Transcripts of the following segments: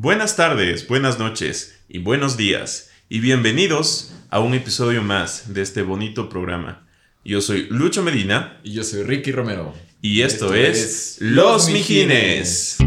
Buenas tardes, buenas noches y buenos días y bienvenidos a un episodio más de este bonito programa. Yo soy Lucho Medina Y yo soy Ricky Romero. y esto, Esto es, es Los Los Mijines.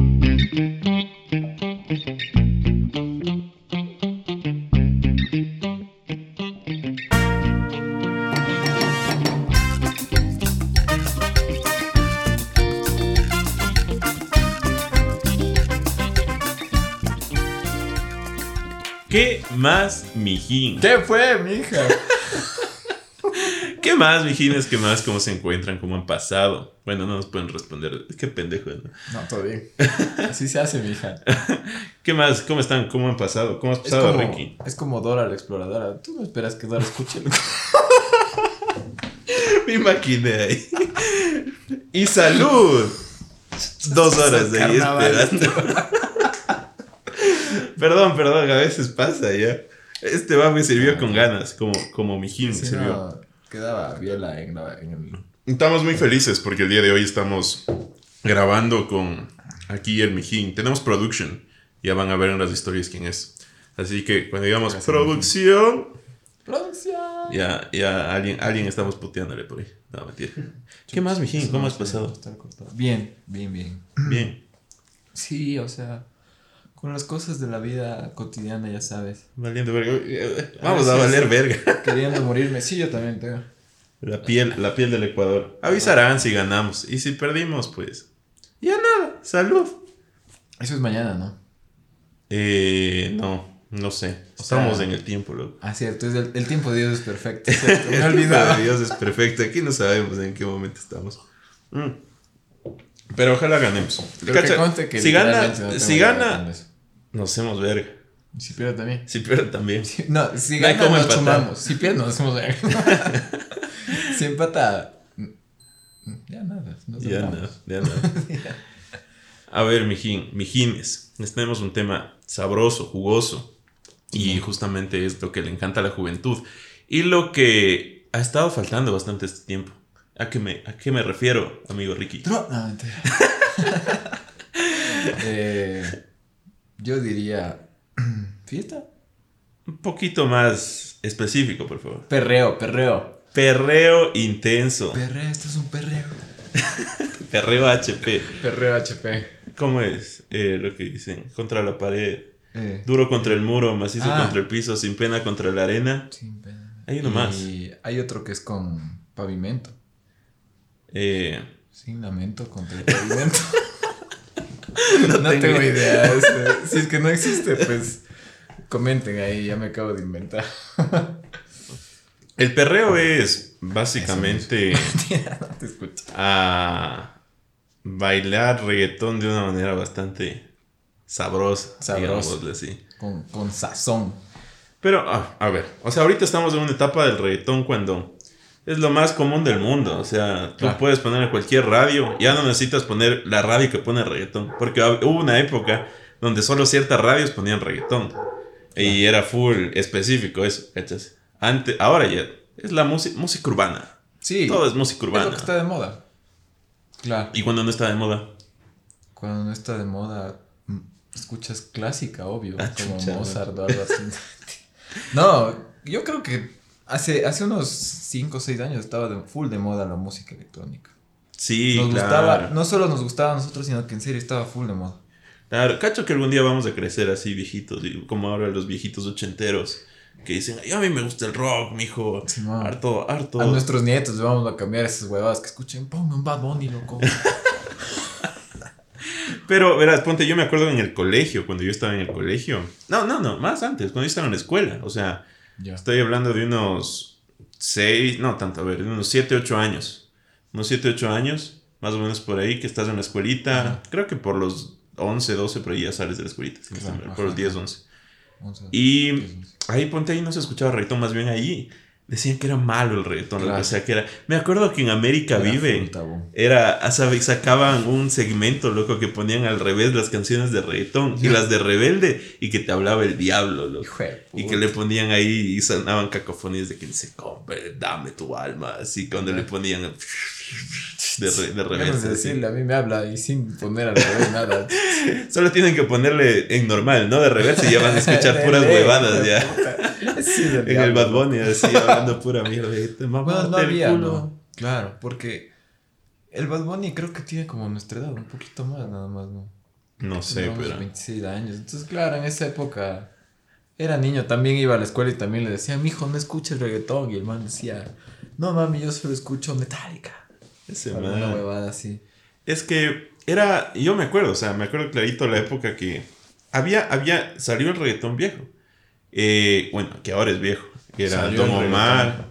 ¿Qué más, mijín? ¿Qué fue, mija? ¿Qué más, mijines? ¿Qué más? ¿Cómo se encuentran? ¿Cómo han pasado? Bueno, no nos pueden responder. Qué pendejo, ¿no? No, todo bien. Así se hace, mija. ¿Qué más? ¿Cómo están? ¿Cómo han pasado? ¿Cómo has Es pasado, como, Ricky? es como Dora la exploradora. Tú no esperas que Dora escuche Me imaginé ahí. ¡Y salud! Dos horas de ahí esperando. Perdón, perdón, a veces pasa ya. Este va me sirvió con ganas, como, como mijín me Si sirvió. no, quedaba viola en, la- en el... Estamos muy felices porque el día de hoy estamos grabando con aquí el Mijín. Tenemos production. Ya van a ver en las historias quién es. Así que cuando digamos Gracias, producción, ¡Producción! ya, ya alguien, alguien estamos puteándole por ahí. No, mentira. ¿Qué más, Mijín? ¿Cómo has pasado? Bien, bien, bien. Bien. Sí, o sea, con las cosas de la vida cotidiana, ya sabes. Valiendo verga. Vamos a valer verga. Queriendo morirme. Sí, yo también tengo. La piel, la piel del Ecuador. Avisarán si ganamos. Y si perdimos, pues. Ya nada. Salud. Eso es mañana, ¿no? Eh, no, no sé. O Estamos sea, en el tiempo, loco. Ah, cierto, es el, el tiempo de Dios es perfecto. cierto, El tiempo de Dios es perfecto. Aquí no sabemos en qué momento estamos. Mm. Pero ojalá ganemos. Pero Cacha, que conste que si gana, no si gana. Nos hacemos verga. Si pierde también. Si pierde también. Si- No, si No gana nos sumamos. Si pierde nos hacemos ver. si empata. Ya nada. Nos Ya no, ya. A ver, mijín, mijines. Les tenemos un tema sabroso, jugoso. Y justamente es lo que le encanta a la juventud. Y lo que ha estado faltando bastante este tiempo. ¿A qué me, a qué me refiero, amigo Ricky? No. Eh, yo diría. ¿Fiesta? Un poquito más específico, por favor. Perreo, perreo. Perreo intenso. Perreo, esto es un perreo. Perreo HP. Perreo HP. ¿Cómo es eh, lo que dicen? Contra la pared. Eh, Duro contra el muro, macizo Ah. contra el piso, sin pena contra la arena. sin pena. Hay uno más. Y hay otro que es con pavimento. Eh, Sin lamento contra el pavimento. no, tengo tengo, idea. este, si es que no existe, pues comenten ahí, ya me acabo de inventar. el perreo es básicamente a bailar reggaetón de una manera bastante sabrosa, Sabrosa. así. Con, con sazón. Pero, ah, a ver, o sea, ahorita estamos en una etapa del reggaetón cuando es lo más común del mundo. O sea, tú Claro. puedes poner en cualquier radio, ya no necesitas poner la radio que pone reggaetón. Porque hubo una época donde solo ciertas radios ponían reggaetón. Y era full específico eso, ¿cachas? Antes, ahora ya es la música, urbana. Sí. Todo es música es urbana. lo que está de moda. Claro. Y cuando no está de moda. Cuando no está de moda, mm, escuchas clásica, obvio. Ah, como chucha, Mozart o algo así. no, yo creo que hace, hace unos 5 o 6 años estaba de, full de moda la música electrónica. Sí, nos claro. gustaba, no solo nos gustaba a nosotros, sino que en serio estaba full de moda. Claro, cacho que algún día vamos a crecer así viejitos, como ahora los viejitos ochenteros que dicen, "Ay, a mí me gusta el rock, mijo. Simón. harto, harto. A nuestros nietos le vamos a cambiar esas huevadas que escuchen, ponme un Bad Bunny, loco. Pero, verás, ponte, yo me acuerdo en el colegio, cuando yo estaba en el colegio. No, no, no, más antes, cuando yo estaba en la escuela. O sea, ya. estoy hablando de unos 6, no tanto, a ver, de unos 7, 8 años. Unos 7, 8 años, más o menos por ahí, que estás en la escuelita. Ajá. Creo que por los 11, 12, por ahí ya sales de la escuelita. Claro, por los ajá, 10, ajá. 11. Vamos a- Y ahí ponte ahí no se escuchaba reggaetón, más bien ahí decían que era malo el reggaetón, lo que Claro. sea que era. Me acuerdo que en América Era Vive era, ah, sabe, sacaban un segmento, loco, que ponían al revés las canciones de reggaetón y las de rebelde y que te hablaba el diablo, loco. Y que le ponían ahí y sonaban cacofonías de que dice, compre, dame tu alma. Así cuando le ponían de, re- de así. decirle, a mí me habla y sin poner al revés nada. Solo tienen que ponerle en normal, ¿no? De reversa y ya van a escuchar puras huevadas ya. Sí, En el. Bad Bunny, así, hablando pura mierda. te Bueno, no había, culo. ¿no? Claro, porque el Bad Bunny creo que tiene como nuestra edad, un poquito más nada más, ¿no? No sé, pero... 26 años. Entonces, claro, en esa época era niño, también iba a la escuela y también le decía, mijo, no escuches reggaetón. Y el man decía, no mami, yo solo escucho Metallica. Ese man. huevada así. Es que era, yo me acuerdo, o sea, me acuerdo clarito la época que había, había, salió el reggaetón viejo. Eh, bueno, que ahora es viejo. Que era Salió Don Omar,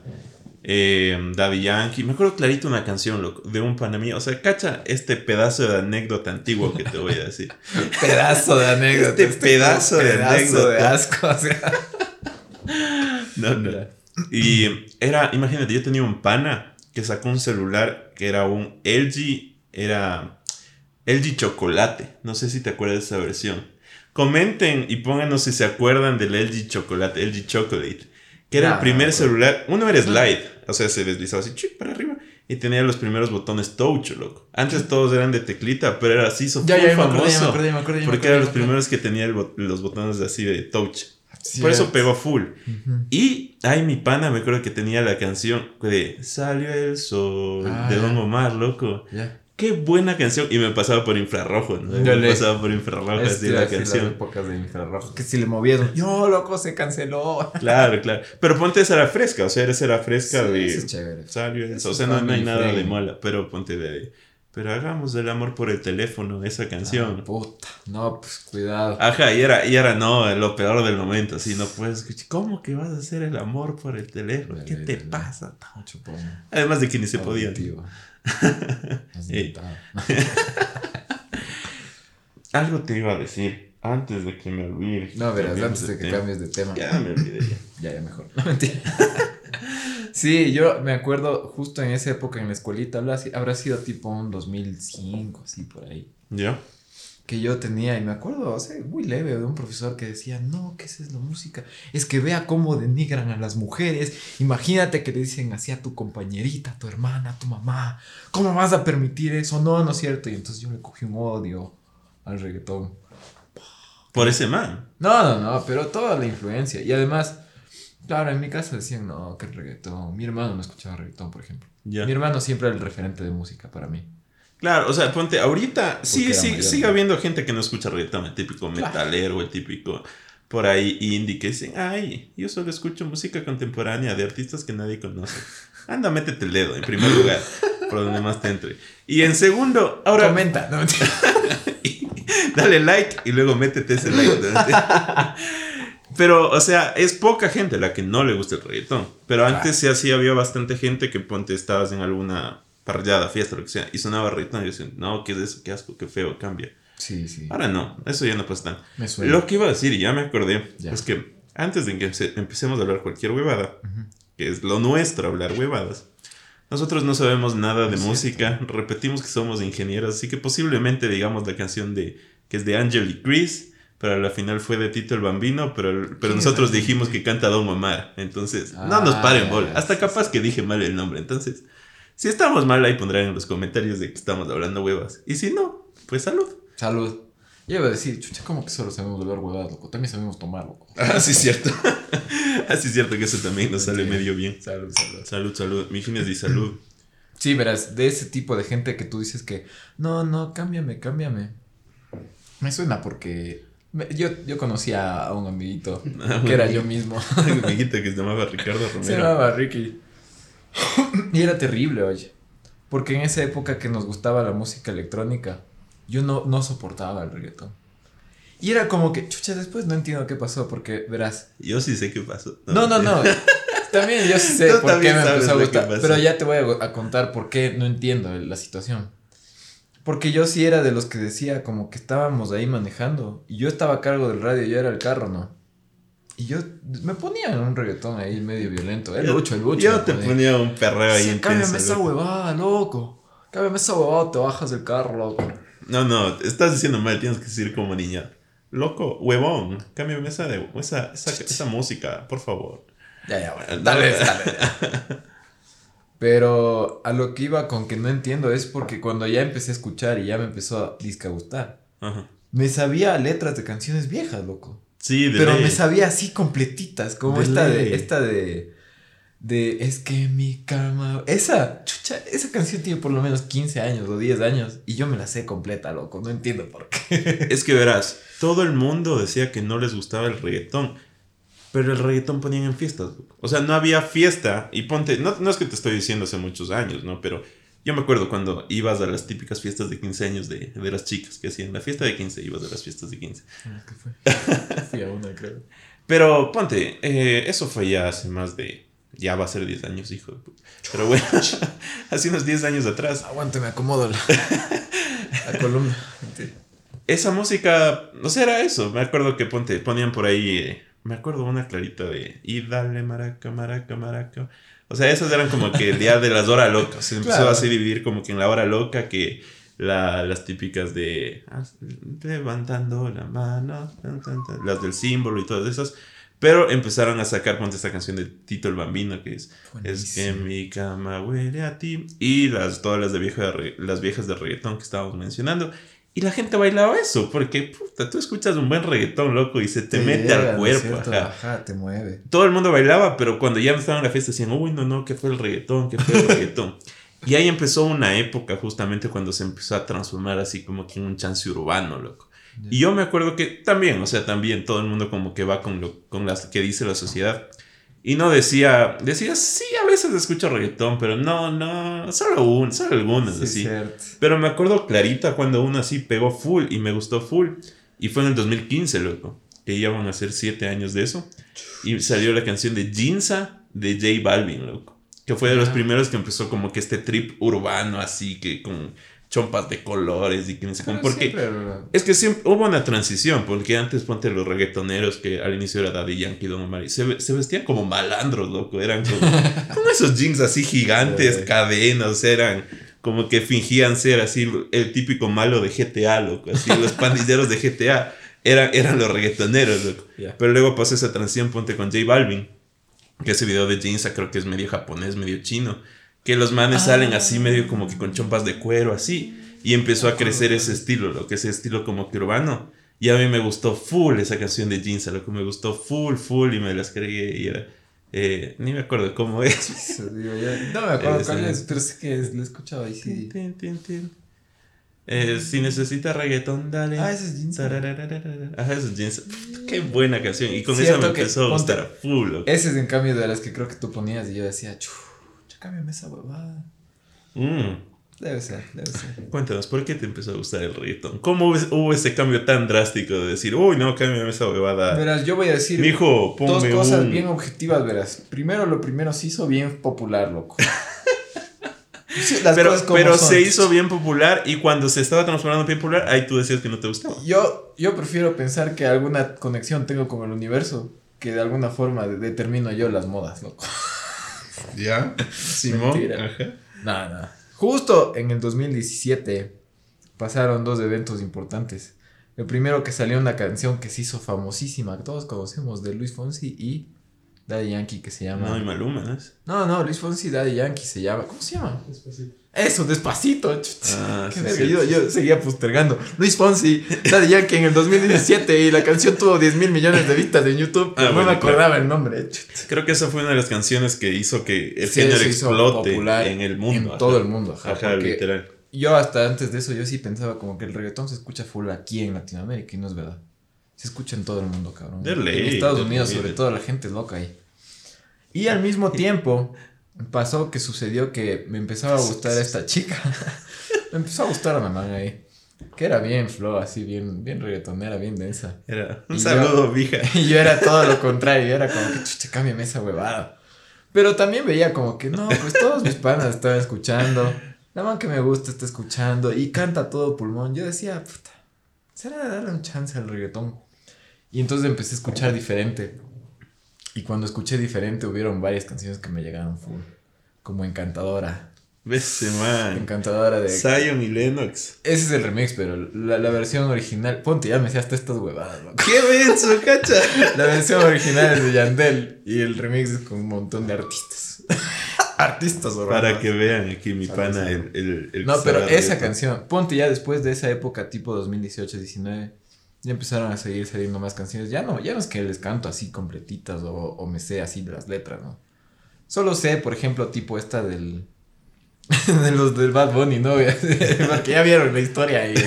eh, Daddy Yankee. Me acuerdo clarito una canción, loco, de un pana mío. O sea, cacha este pedazo de anécdota antiguo que te voy a decir. Pedazo de anécdota. Este pedazo de pedazo anécdota. de asco. O sea. No, no. Y era, imagínate, yo tenía un pana que sacó un celular que era un LG, era LG Chocolate. No sé si te acuerdas de esa versión. Comenten y pónganos si se acuerdan del LG Chocolate, LG Chocolate. Que era Ah, el primer pues. celular. Uno era slide, o sea, se deslizaba así para arriba. Y tenía los primeros botones touch, loco. Antes todos eran de teclita, pero era así, hizo Ya, famoso. Porque eran los primeros que tenían bot- los botones así de touch. Sí, Por eso es. pegó full. Y, ay, mi pana, me acuerdo que tenía la canción de Salió el sol Ah, de. Don Omar, loco. Ya. Qué buena canción. Y me pasaba por infrarrojo, ¿no? Ya Me le- pasaba por infrarrojo Es así la así las canción. épocas de infrarrojo. Que si le movieron. Yo, loco, se canceló. Claro, claro. Pero ponte esa era fresca, o sea, esa era fresca Sí, de. eso es chévere. Salió Eso. O sea, no, no hay nada de mala, pero ponte de. Pero hagamos el amor por el teléfono, esa Ah, canción. puta. No, pues cuidado. Ajá, y era, y era no, lo peor del momento, así no puedes escuchar. ¿Cómo que vas a hacer el amor por el teléfono? ¿Qué Dale, te dale. pasa? Mucho pomo. Además de que ni se podía. Auditivo. Has. Algo te iba a decir antes de que me olvide. No, verás, antes de que tema. cambies de tema. Ya me olvidé ya. Ya, mejor. No, mentira. sí, yo me acuerdo justo en esa época en la escuelita, habrá sido tipo un 2005, así por ahí. ¿Ya? Que yo tenía, y me acuerdo, o sea, muy leve, de un profesor que decía, no, ¿qué es la música? Es que vea cómo denigran a las mujeres. Imagínate que le dicen así a tu compañerita, a tu hermana, a tu mamá. ¿Cómo vas a permitir eso? No, no es cierto. Y entonces yo le cogí un odio al reggaetón. Por ese man. No, no, no, pero toda la influencia. Y además, claro, en mi casa decían, no, que el reggaetón. Mi hermano no escuchaba reggaetón, por ejemplo. Mi hermano siempre era el referente de música para mí. Claro, o sea, ponte, ahorita sí, sí, mayor, sigue ¿no? habiendo gente que no escucha reggaetón, el típico metalero, el típico por ahí indie que dicen, ay, yo solo escucho música contemporánea de artistas que nadie conoce. Anda, métete el dedo en primer lugar, por donde más te entre. Y en segundo, ahora Comenta. No, mentira. dale like y luego métete ese like. Pero, o sea, es poca gente la que no le gusta el reggaetón. Pero antes sí así había bastante gente que ponte estabas en alguna parrillada, fiesta, lo que sea, y sonaba reggaetón y decían, no, ¿qué es eso? Qué asco, qué feo, cambia. Sí, sí. Ahora no, eso ya no pasa tan. Me suena. Lo que iba a decir, y ya me acordé, Ya. es que antes de que empe- empecemos a hablar cualquier huevada, Ujú. que es lo nuestro hablar huevadas, nosotros no sabemos nada de música, repetimos que somos ingenieros, así que posiblemente digamos la canción de que es de Angel y Chris, pero a la final fue de Tito el Bambino, pero, pero ¿Quién es nosotros dijimos que canta Don Omar, entonces no Ah, nos paren ya, bola, hasta capaz que dije mal el nombre, entonces si estamos mal ahí pondrán en los comentarios de que estamos hablando huevas, y si no, pues salud. Salud. Yo iba a decir, chucha, ¿cómo que solo sabemos hablar huevadas, loco? También sabemos tomar, loco. Ah, sí, cierto. Así es cierto que eso también nos sale Sí. medio bien. Salud, salud. Salud, salud. Mi fin es de salud. Sí, verás, de ese tipo de gente que tú dices que, no, no, cámbiame, cámbiame. Me suena porque yo, yo conocía a un amiguito Ah, que era yo mismo. Un amiguito que se llamaba Ricardo Se Romero. llamaba Ricky. Y era terrible, oye. Porque en esa época que nos gustaba la música electrónica, yo no, no soportaba el reggaetón. Y era como que, chucha, después no entiendo qué pasó, porque verás. Yo sí sé qué pasó. No, no, no. También yo sí sé Tú por qué me empezó a gustar. Pero ya te voy a, a contar por qué no entiendo la situación. Porque yo sí era de los que decía como que estábamos ahí manejando. Y yo estaba a cargo del radio, yo era el carro, ¿no? Y yo me ponía en un reggaetón ahí medio violento. El lucho, el lucho. Yo te ponía. ponía un perreo ahí Sí, intenso. cámbiame esa huevada, loco. Cámbiame esa huevada, te bajas del carro, loco. No, no, estás diciendo mal, tienes que decir como niña. Loco, huevón, cámbiame esa, de, esa, esa, esa música, por favor. Ya, ya, bueno. No, Dale, dale. Pero a lo que iba con que no entiendo es porque cuando ya empecé a escuchar y ya me empezó a disque a gustar, Ajá. me sabía letras de canciones viejas, loco. Sí, de Pero ley. me sabía así completitas, como De esta de, esta de, de, es que mi cama, esa, chucha, esa canción tiene por lo menos 15 años o 10 años y yo me la sé completa, loco, no entiendo por qué. Es que verás, todo el mundo decía que no les gustaba el reggaetón. Pero el reggaetón ponían en fiestas. O sea, no había fiesta. Y ponte, no, no es que te estoy diciendo hace muchos años, ¿no? Pero yo me acuerdo cuando ibas a las típicas fiestas de 15 años de, de las chicas que hacían la fiesta de 15, ibas a las fiestas de 15. ¿Qué fue? Fui a una, creo. Pero ponte, eh, eso fue ya hace más de. Ya va a ser 10 años, hijo de puta. Pero bueno, hace unos 10 años atrás. Aguante, me acomodo la, la columna. Esa música, no sé, era eso. Me acuerdo que ponte, ponían por ahí. eh, me acuerdo una clarita de. Y dale maraca, maraca, maraca. O sea, esas eran como que el día de las horas locas. Se empezó Claro. así a dividir como que en la hora loca que la- las típicas de. ah, Levantando la mano. tan, tan, tan, las del símbolo y todas esas. Pero empezaron a sacar, ponte esta canción de Tito el Bambino, que es Es que Buenísimo. mi cama huele a ti. Y las, todas las, de vieja las viejas de reggaetón que estábamos mencionando. Y la gente bailaba eso, porque puta, tú escuchas un buen reggaetón, loco, y se te, mete llega, ¿no al cuerpo. cierto? ajá. Ajá, te mueve. Todo el mundo bailaba, pero cuando ya estaban en la fiesta decían, uy, no, no, ¿qué fue el reggaetón? ¿Qué fue el reggaetón? y ahí empezó una época justamente cuando se empezó a transformar así como que en un chance urbano, loco. Y yo me acuerdo que también, o sea, también todo el mundo como que va con lo con las que dice la sociedad. Y no decía, decía, sí, a veces escucho reggaetón, pero no, no, solo un, solo algunas, Sí, así. cierto. Pero me acuerdo clarita cuando uno así pegó full y me gustó full. Y fue en el 2015, loco. Que ya van a ser siete años de eso. Y salió la canción de Jinza de J Balvin, loco. Que fue de los Ah. primeros que empezó como que este trip urbano así, que con chompas de colores y que no sé cómo. Pero Porque siempre es que siempre hubo una transición, porque antes ponte los reggaetoneros que al inicio era Daddy Yankee, Don Omar, y se, se vestían como malandros, loco, eran como, con esos jeans así gigantes, cadenas, eran como que fingían ser así el típico malo de GTA, loco, así los pandilleros de GTA eran, eran los reggaetoneros, loco. Ya. Pero luego pasó esa transición, ponte con J Balvin, que ese video de Jinza creo que es medio japonés, medio chino, que los manes Ah. salen así medio como que con chompas de cuero, así, y empezó a crecer ese estilo, lo que ese estilo como que urbano. Y a mí me gustó full esa canción de Jinza, lo que me gustó full, full, y me las creí, y era, eh, ni me acuerdo cómo es. Digo yo. No me acuerdo Ese- cuál es, pero sé que es, lo he escuchado ahí, sí. Tin, tin, tin. Eh, si necesitas reggaetón, dale. Ah, ese es Jinza. Tararararara. Ajá, ese es Jinza. Puta, Qué buena canción. Y con esa Cierto me que empezó a gustar full. Ese es en cambio de las que creo que tú ponías y yo decía, chucha, cámbiame esa huevada. Mm. Debe ser, debe ser. Cuéntanos, ¿por qué te empezó a gustar el reggaetón? ¿Cómo hubo, ese cambio tan drástico de decir, uy, no, cámbiame esa huevada? Verás, yo voy a decir Mijo, ponme dos cosas un- bien objetivas, verás. Primero, lo primero se hizo bien popular, loco. Sí, las Pero, cosas como pero son. se hizo bien popular y cuando se estaba transformando en bien popular, ahí tú decías que no te gustaba. Yo, yo prefiero pensar que alguna conexión tengo con el universo que de alguna forma de- determino yo las modas, loco. ¿Ya? Simón. Mentira. Ajá. Nada, nada. Justo en el 2017 pasaron dos eventos importantes. El primero que salió una canción que se hizo famosísima, que todos conocemos, de Luis Fonsi y Daddy Yankee, que se llama... No, y Maluma, ¿no? No, no, Luis Fonsi y Daddy Yankee se llama... ¿Cómo se llama? Eso, despacito. Ah, Qué sí, verga, sí, yo, sí. yo seguía postergando. Luis Fonsi, Daddy Yankee en el 2017 y la canción tuvo 10 mil millones de vistas en YouTube. Ah, no bueno, me acordaba el nombre. Creo que esa fue una de las canciones que hizo que el Sí, género explote popular en el mundo. En todo el mundo. Ajá, Ajá, literal. Yo hasta antes de eso yo sí pensaba como que el reggaetón se escucha full aquí en Latinoamérica y no es verdad. Se escucha en todo el mundo, cabrón. De ley, en Estados de Unidos, ley. sobre todo, la gente es loca ahí. Y al mismo tiempo pasó que sucedió que me empezaba a gustar esta chica. me empezó a gustar una man ahí. Que era bien flow, así, bien, bien reggaetonera, bien densa. Era un Y saludo, vieja. Y yo era todo lo contrario, yo era como que chucha, cámbiame esa huevada. Pero también veía como que no, pues todos mis panas estaban escuchando. La man que me gusta está escuchando y canta a todo pulmón. Yo decía, puta, será darle un chance al reggaetón. Y entonces empecé a escuchar diferente. Y cuando escuché diferente, hubieron varias canciones que me llegaron full. Como Encantadora. Ves, man. Encantadora de. Zion y Lennox. Ese es el remix, pero la, la versión original. Ponte, ya me sé hasta estas huevadas, loco. ¡Qué benzo, cacha! La versión original es de Yandel y el remix es con un montón de artistas. Artistas Para que vean aquí mi pana el, el, el No, pero esa canción, ponte ya después de esa época tipo 2018-19, ya empezaron a seguir saliendo más canciones. Ya no, ya no es que les canto así completitas o, o me sé así las letras, ¿no? Solo sé, por ejemplo, tipo esta del... de los del Bad Bunny, ¿no? Porque ya vieron la historia ahí.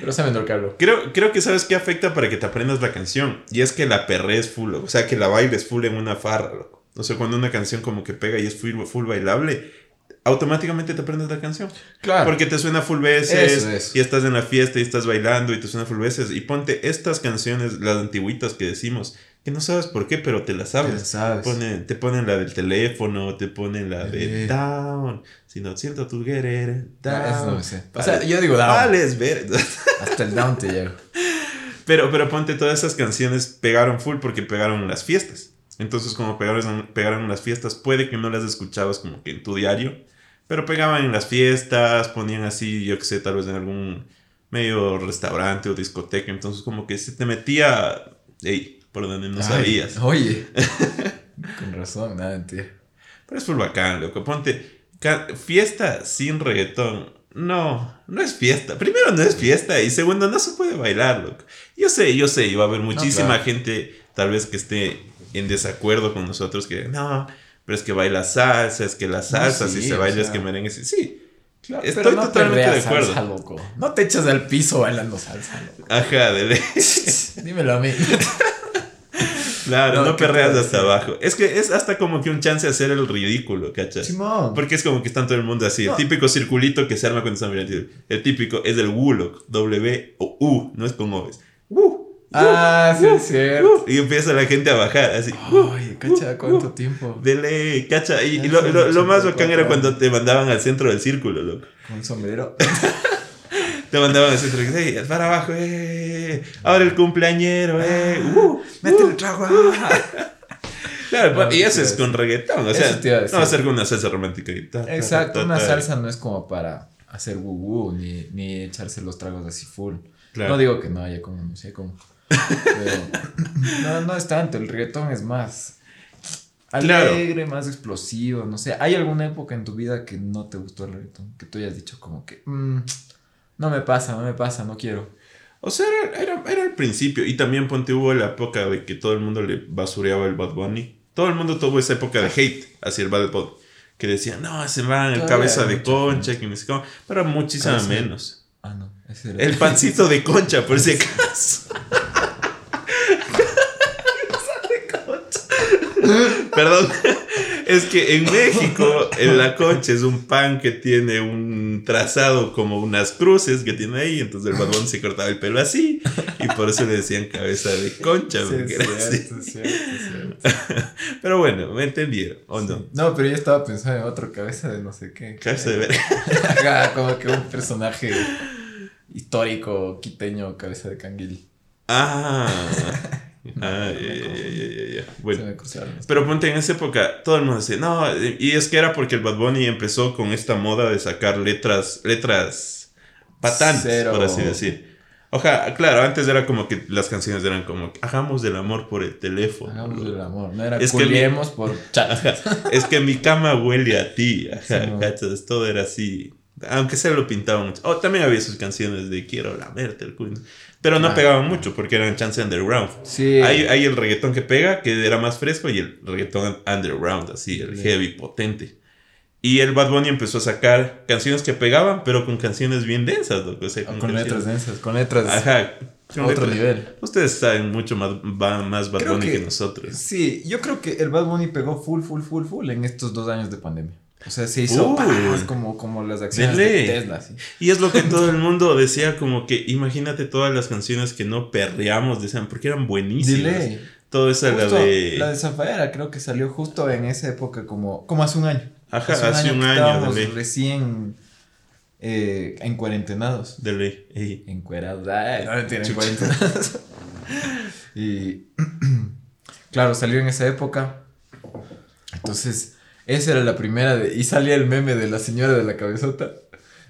pero saben lo que hablo. Creo, creo que sabes qué afecta para que te aprendas la canción. Y es que la perrees full, o sea, que la bailes full en una farra, loco. O sea, cuando una canción como que pega y es full, full bailable, automáticamente te aprendes la canción. Claro. Porque te suena full veces Eso y estás en la fiesta y estás bailando y te suena full veces. Y ponte estas canciones, las antiguitas que decimos, que no sabes por qué, pero te las sabes. Te sabes. Ponen- te ponen la del teléfono, te ponen la de Eh. down. Si no siento tu querer, down. Eso no me sé. O sea, yo digo down. Vales, ver. Hasta el down te llego. Pero, pero ponte, todas esas canciones pegaron full porque pegaron las fiestas. Entonces, como pegaron, pegaron las fiestas, puede que no las escuchabas como que en tu diario, pero pegaban en las fiestas, ponían así, yo que sé, tal vez en algún medio restaurante o discoteca. Entonces, como que se te metía, ey, por donde no Ay, sabías. Oye. Con razón, nada, mentira. Pero es full bacán, loco. Ponte, fiesta sin reggaetón. No, no es fiesta. Primero, no es fiesta. Y segundo, no se puede bailar, loco. Yo sé, yo sé, y va a haber muchísima claro. gente, tal vez que esté en desacuerdo con nosotros, que no, pero es que baila salsa, es que la salsa, sí, si se baila, es sea. que merengue. sí, Sí, Claro, Estoy pero no totalmente perreas de acuerdo. Salsa, loco. No te echas al piso bailando salsa, loco. ajá, de ley. Dímelo a mí. Claro, No, no, ¿qué perreas hasta abajo. Es que es hasta como que un chance de hacer el ridículo, ¿cachas? Simón. Porque es como que está todo el mundo así. No. El típico circulito que se arma cuando están mirando. El típico es el Wulok. W o U. No es con O. Wu. Ah, sí, uh, es cierto. uh, y empieza la gente a bajar así. Ay, cacha, ¿cuánto uh, tiempo? Dele, cacha. Y, lo, lo- lo más 84 bacán era cuando te mandaban al centro del círculo, loco. Con un sombrero. Te mandaban al centro. Hey, para abajo, eh. Ahora el cumpleañero, eh. Uh, Mete uh. el trago. ah. Claro, No, y eso es con reggaetón. O sea, no va a ser con una salsa romántica. y ta, ta, Exacto, ta, una ta. salsa no es como para hacer woo ni, ni echarse los tragos así full. Claro. No digo que no haya como, no sé cómo. Pero no, no es tanto, el reggaetón es más Claro. alegre, más explosivo, no sé. ¿Hay alguna época en tu vida que no te gustó el reggaetón? Que tú hayas dicho como que, "Mm, no me pasa, no me pasa, no quiero. O sea, era, era, era el principio. Y también ponte hubo la época de que todo el mundo le basureaba el Bad Bunny. Todo el mundo tuvo esa época de hate hacia el Bad Bunny. Que decían, no, se van el cabeza de concha, que no sé cómo. Pero de- menos. Ah, no, ese era El pancito de concha, por si acaso. Perdón. Es que en México, en la concha es un pan que tiene un trazado como unas cruces que tiene ahí. Entonces el badón se cortaba el pelo así. Y por eso le decían cabeza de concha. Sí, porque es era así. cierto, es cierto, es cierto. Pero bueno, me entendieron. ¿O no? Sí. No, pero yo estaba pensando en otro cabeza de no sé qué. Cabeza de ver. Como que un personaje histórico quiteño, cabeza de canguil. Ah. Ah, ya, ya, ya. Bueno. Pero ponte en esa época, todo el mundo decía, no, y es que era porque el Bad Bunny empezó con esta moda de sacar letras, letras patantes, Cero. por así decir. Ojalá, claro, antes era como que las canciones eran como, hagamos del amor por el teléfono. Hagamos el amor. No era Es que culiemos por chat. Ajá, es que mi cama huele a ti, ajá, Sí, no. cachas, todo era así. Aunque se lo pintaban mucho. Oh, también había sus canciones de quiero lamerte el culo. Pero no pegaban mucho porque eran chance underground. Sí. Hay, hay el reggaetón que pega, que era más fresco, y el reggaetón underground, así, el heavy, potente. Y el Bad Bunny empezó a sacar canciones que pegaban, pero con canciones bien densas, loco, o sea, Con, canciones- letras densas, con letras. Ajá. con Otro letras- nivel. Ustedes saben mucho más, más Bad Creo Bunny que, que- nosotros. Sí, yo creo que el Bad Bunny pegó full, full, full, full en estos dos años de pandemia. O sea, se hizo paz, como, como las acciones De. Tesla. así. Y es lo que todo el mundo decía, como que imagínate todas las canciones que no perreamos, decían, porque eran buenísimas. Delay. Todo eso Justo de... La de Zafaera creo que salió justo en esa época, como, como hace un año. Ajá, hace un año, de ley. recién eh, en cuarentenados. de ley. Ey. Encuerados. No mentira, en Chucha. cuarentenados. y claro, salió en esa época. Entonces, esa era la primera de, y salía el meme de la señora de la cabezota.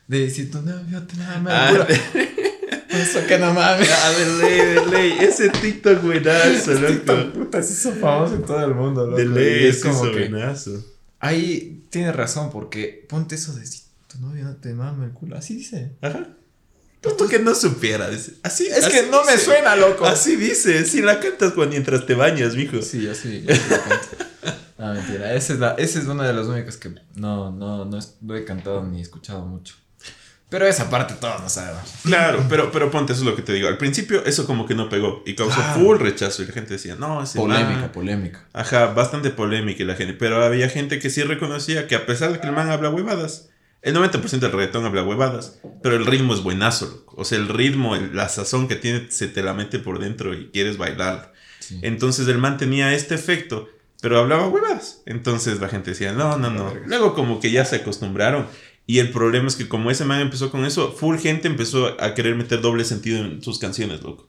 De si tu novio te ama, Ah, pura- eso que no mames. A ver, ley, de ley. Ese TikTok buenazo, TikTok, loco. puta, se hizo famoso en todo el mundo, loco. De ley, es como que buenazo. ahí tienes razón, porque ponte eso de si tu novio no te mama el culo. Así dice. Ajá. Como que no supiera. Así, Es así que no me suena, loco. Así dice. Si la cantas cuando mientras te bañas, mijo. Sí, yo sí. yo sí lo canto. No, mentira. Esa es, la, esa es una de las únicas que no, no, no, es- no he cantado ni escuchado mucho. Pero esa parte todos no sabemos. Claro, pero, pero ponte, eso es lo que te digo. Al principio eso como que no pegó y causó Claro. full rechazo y la gente decía, no, ese Polémica, man- polémica. Ajá, bastante polémica y la gente. Pero había gente que sí reconocía que a pesar de que el man habla huevadas, el 90% del reggaetón habla huevadas, pero el ritmo es buenazo, loco. O sea, el ritmo, el- la sazón que tiene, se te la mete por dentro y quieres bailar. Sí. Entonces el man tenía este efecto, pero hablaba huevadas. Entonces la gente decía, no, no, no. Luego como que ya se acostumbraron. Y el problema es que como ese man empezó con eso, full gente empezó a querer meter doble sentido en sus canciones, loco.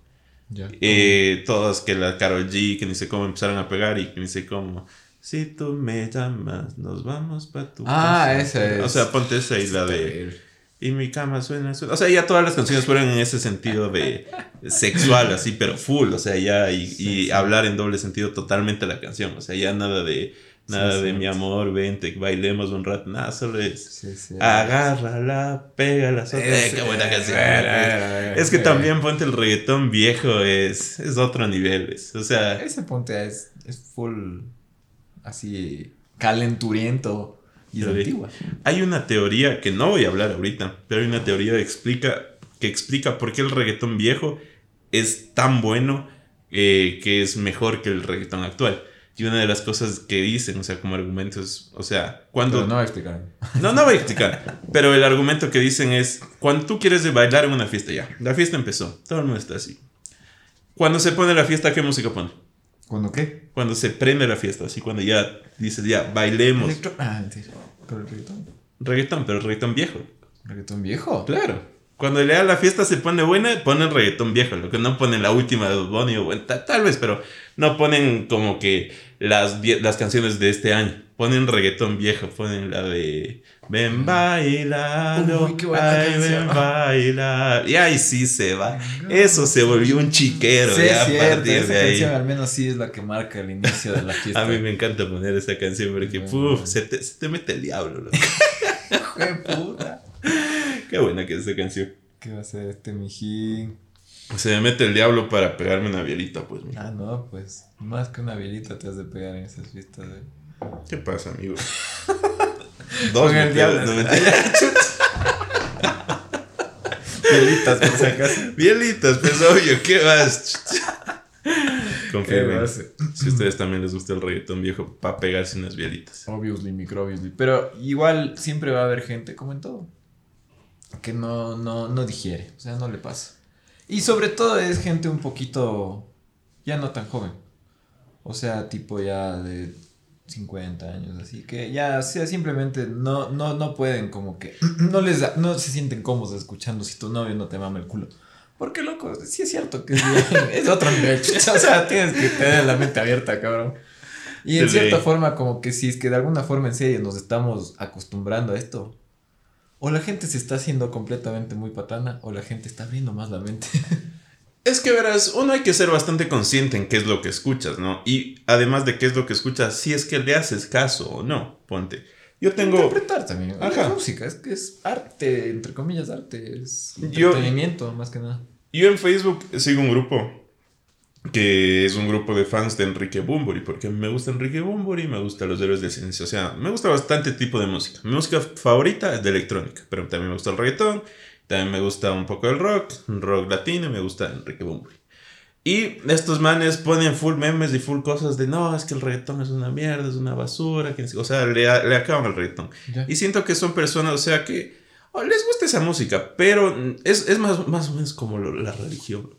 Ya. Eh, todas que la Carol G, que ni sé cómo empezaron a pegar y que ni sé cómo. Si tú me llamas, nos vamos para tu Ah, casa". esa es. O sea, ponte esa y la de. Y mi cama suena, suena. O sea, ya todas las canciones fueron en ese sentido de sexual, así, pero full. O sea, ya. Y, Sí, y sí. hablar en doble sentido totalmente la canción. O sea, ya nada de. Nada Sí, de mi amor, vente, bailemos un rato. Nada, solo es. Agárrala, pégala. Eh, qué buena canción. Eh, Es que eh, también ponte el reggaetón viejo, es, es otro nivel, ¿ves? O sea, Ese ponte es, es full así calenturiento y es antigua. hay una teoría que no voy a hablar ahorita, pero hay una teoría que explica, que explica por qué el reggaetón viejo es tan bueno eh, que es mejor que el reggaetón actual. Y una de las cosas que dicen, o sea, como argumentos, o sea, cuando... Pero no voy a explicar. No, no voy a explicar. Pero el argumento que dicen es, cuando tú quieres bailar en una fiesta ya, la fiesta empezó, todo el mundo está así. Cuando se pone la fiesta, ¿qué música pone? ¿Cuándo qué? Cuando se prende la fiesta, así cuando ya dices, ya, bailemos. Electro- Ah, mentira. ¿Con el reggaetón? Reggaetón, pero reggaetón viejo. ¿Reggaetón viejo? Claro. Cuando ya la fiesta se pone buena, ponen reggaetón viejo. Lo que no ponen la última de Bunny o bueno, ta- tal vez, pero no ponen como que las, las canciones de este año. Ponen reggaetón viejo, ponen la de Ven bailalo, Uy, qué buena ay, canción. ven bailar. Y ahí sí se va. Eso se volvió un chiquero. Sí, ya es a cierto. partir Esa de ahí. canción al menos sí es la que marca el inicio de la fiesta. A mí me encanta poner esa canción porque, Bueno. puf, se te, se te mete el diablo. loco. De puta. Qué buena que es esa canción. ¿Qué va a hacer este mijín? Se me mete el diablo para pegarme una violita, pues. mira. Ah, no, pues. Más que una bielita te has de pegar en esas fiestas. eh. ¿Qué pasa, amigo? Con me el diablo. no. Bielitas, por si acaso. Bielitas, pues obvio, ¿qué vas? ¿Qué Confirmen. Si a ustedes también les gusta el reggaetón viejo, para pegarse unas bielitas. Obviously, microbiously. Pero igual siempre va a haber gente, como en todo, que no, no, no digiere. O sea, no le pasa. Y sobre todo es gente un poquito ya no tan joven. O sea, tipo ya de 50 años, así que ya, o sea, simplemente no, no, no pueden como que, no les da- no se sienten cómodos escuchando si tu novio no te mama el culo. Porque, loco, sí es cierto que es, otro nivel. O sea, tienes que tener la mente abierta, cabrón. Y en cierta forma, como que si es que de alguna forma en serio nos estamos acostumbrando a esto, o la gente se está haciendo completamente muy patana, o la gente está abriendo más la mente. Es que verás, uno hay que ser bastante consciente en qué es lo que escuchas, ¿no? Y además de qué es lo que escuchas, si es que le haces caso o no, ponte. Yo tengo... Interpretar también. Ajá. Es música, es que es arte, entre comillas, arte. Es Yo- entretenimiento, más que nada. Yo en Facebook sigo un grupo que es un grupo de fans de Enrique Bumburi, porque me gusta Enrique Bumburi, me gusta Los Héroes del Silencio, o sea, me gusta bastante tipo de música. Mi música favorita es de electrónica, pero también me gusta el reggaetón, también me gusta un poco el rock, rock latino, y me gusta Enrique Bumburi. Y estos manes ponen full memes y full cosas de no, es que el reggaetón es una mierda, es una basura, que- o sea, le, le acaban el reggaetón. Ya. Y siento que son personas, o sea, que oh, les gusta esa música, pero es, es más, más o menos como lo- la religión.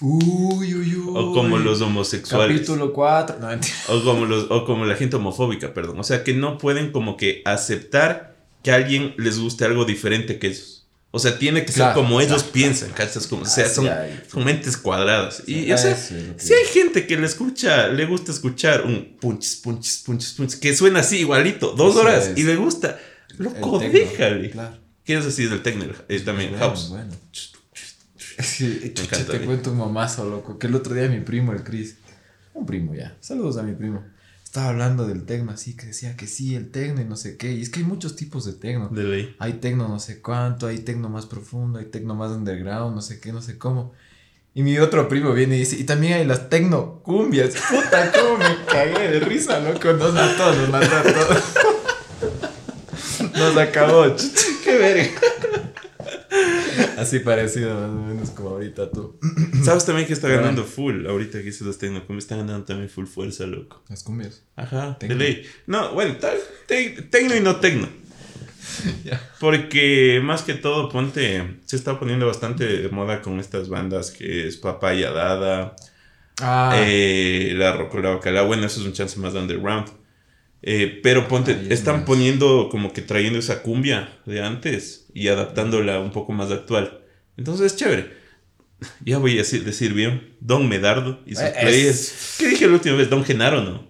Uy, uy, uy. O como los homosexuales. Capítulo 4. No. O como, los, o como la gente homofóbica, perdón. O sea, que no pueden como que aceptar que a alguien les guste algo diferente que ellos. O sea, tiene que ser como ellos claro. piensan, ¿cachas? Como, o sea, son, son mentes cuadradas. Y, o sea, si hay gente que le escucha, le gusta escuchar un punches, punches, punches, punches, que suena así igualito, dos Eso horas, es. y le gusta. Loco, El déjale. Claro. ¿Qué es así del techno? Eh, también, Bueno, house. bueno. Sí, chucha, te cuento un mamazo, loco. Que el otro día mi primo, el Chris, un primo ya, saludos a mi primo, estaba hablando del tecno así, que decía que sí, el tecno y no sé qué. Y es que hay muchos tipos de tecno. De ley. Hay tecno no sé cuánto, hay tecno más profundo, hay tecno más underground, no sé qué, no sé cómo. Y mi otro primo viene y dice, y también hay las tecno cumbias. Puta, cómo me cagué de risa, loco. Nos mató, nos mató a todos. Nos acabó, qué verga. Así parecido más o menos como ahorita tú. ¿Sabes también que está Bueno. ganando full? Ahorita que hice los tecno, como está ganando también full fuerza, loco. Las cumbias. Ajá, Tecno. de ley. No, bueno, tal, te- tecno y no tecno. Ya. Porque más que todo, ponte, se está poniendo bastante de moda con estas bandas que es Papaya Dada, Ah, eh, La Rocola Bacalao. Bueno, eso es un chance más de underground. Eh, pero ponte, es están poniendo como que trayendo esa cumbia de antes y adaptándola un poco más actual. Entonces es chévere. Ya voy a decir, decir bien, Don Medardo y sus Eh, es- ¿Qué dije la última vez? Don Genaro, ¿no?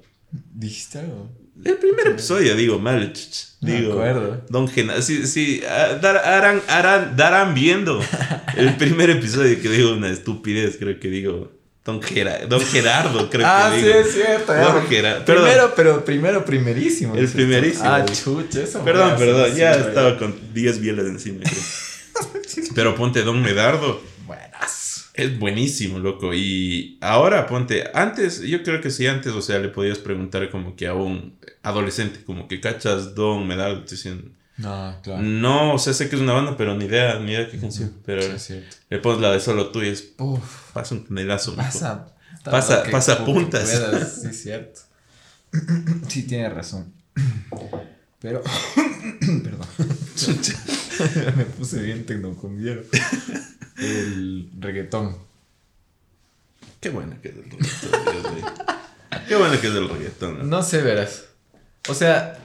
dijiste algo. El primer episodio, digo mal. No Digo, acuerdo. Don Genaro. Sí, sí, ah, dar- harán, harán, darán viendo el primer episodio que digo una estupidez, creo que digo. Don, Gera- Don Gerardo, creo ah, que sí, digo. es cierto. Don Gerardo. Perdón, Primero, pero primero primerísimo. El primerísimo, Ah, chucha, eso. perdón, perdón, así, ya estaba con 10 bielas encima. Pero ponte Don Medardo. Buenas. Es buenísimo, loco. Y ahora ponte, antes, yo creo que sí, antes, o sea, le podías preguntar como que a un adolescente, como que cachas Don Medardo, te decían, No, claro. no, o sea, sé que es una banda, pero ni idea, ni idea qué canción. Pero Sí, le pones la de solo tú y es, Uf, pasa un tunelazo. mijo. pasa. Pasa- pasa puntas. Sí, es cierto. Sí, tiene razón. Pero. Perdón. Me puse bien tecnocumbiero. El reggaetón. Qué bueno que es el reggaetón, Dios. Qué bueno que es el reggaetón. ¿no? No sé, verás. O sea,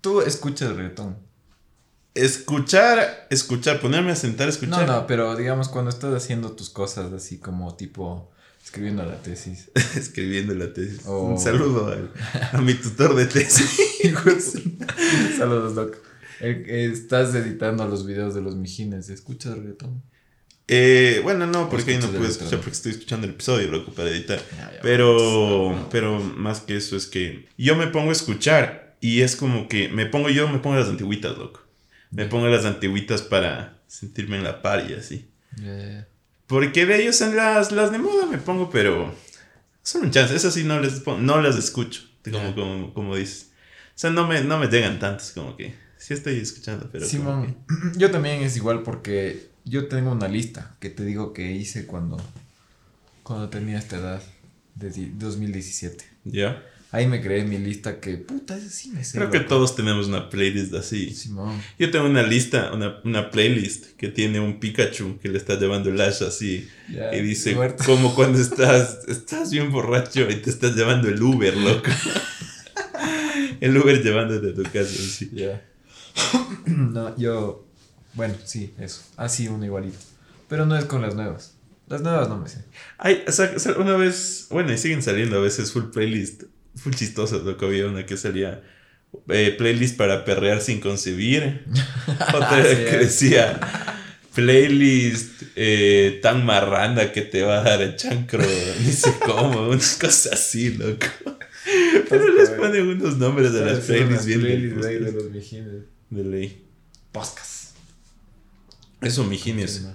tú escuchas reggaetón. Escuchar, escuchar, ponerme a sentar, escuchar. No, no, pero digamos cuando estás haciendo tus cosas así como tipo escribiendo la tesis. Escribiendo la tesis. Oh. Un saludo al- a mi tutor de tesis. Saludos, Doc. El- eh, estás editando los videos de los mijines. ¿Escuchas reggaetón? Eh, bueno, no, porque ahí no puedo escuchar porque estoy escuchando el episodio, loco, para editar. Ya, ya, Pero, pero más que eso es que yo me pongo a escuchar y es como que me pongo yo, me pongo las antiguitas, loco. Me pongo las antiguitas para sentirme en la par y así. Ya. Porque de ellos en las, las de moda me pongo, pero son un chance. Esas sí no, les pon- no las escucho, como, Ya. como, como dices. O sea, no me, no me llegan tantos, como que sí estoy escuchando, pero... Simón, yo también es igual porque yo tengo una lista que te digo que hice cuando, cuando tenía esta edad, de di- 2017. que- ¿Ya? Ahí me creé mi lista que, puta, ese sí me sé. Creo que loco. todos tenemos una playlist así. Simón. Yo tengo una lista, una, una playlist que tiene un Pikachu que le está llevando el Ash así. Ya, Y dice, muerto. como cuando estás, estás bien borracho y te estás llevando el Uber, loco. el Uber llevándote a tu casa, así. Ya. no, yo. Bueno, sí, eso. Así uno igualito. Pero no es con las nuevas. Las nuevas no me sé. Ay, o sea, una vez, bueno, y siguen saliendo a veces full playlist, full chistosas, loco. Había una que salía eh, playlist para perrear sin concebir. Otra Sí, que decía playlist eh, tan marranda que te va a dar el chancro, ni sé cómo, unas cosas así, loco. Pero les ponen unos nombres a las playlists bien playlists de, de los mijines. de ley. Podcast. Eso, mijines.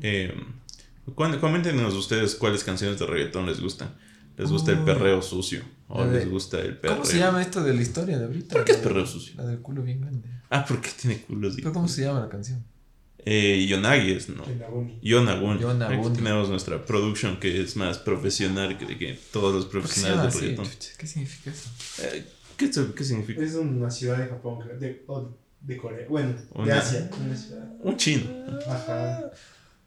Eh, coméntenos ustedes cuáles canciones de reggaetón les gustan. ¿Les gusta el perreo sucio? ¿O de- les gusta el perreo? ¿Cómo se llama esto de la historia de ahorita? ¿Por qué es perreo sucio? La del culo bien grande. Ah, porque tiene culos. ¿Pero cómo se llama la canción? Eh, Yonagi es, ¿no? Naguni. Yonagun. Yonagun. Aquí tenemos nuestra production que es más profesional que, que todos los ¿Por qué profesionales de así? reggaetón. ¿Qué significa eso? Eh, ¿qué, qué significa? Es una ciudad de Japón, creo, de, de Corea. Bueno, de Una- Asia. Una ciudad. Un chino. Ajá.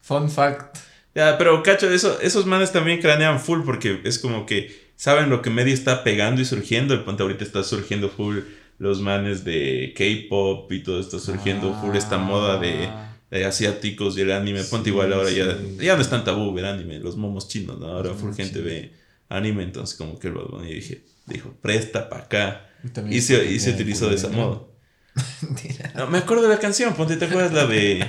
Fun fact. Ya, pero cacho, eso, esos manes también cranean full porque es como que saben lo que medio está pegando y surgiendo. El ponte ahorita está surgiendo full los manes de K-pop y todo está surgiendo full esta moda de, de asiáticos y el anime. Ponte Sí, igual ahora ya, sí. ya no es tan tabú ver anime, los momos chinos, ¿no? Ahora full gente chinos. ve anime, entonces como que el Bad Bunny dije, dijo, presta pa' acá. Y se, y se utilizó de esa moda. No, me acuerdo de la canción, ponte, ¿te acuerdas la de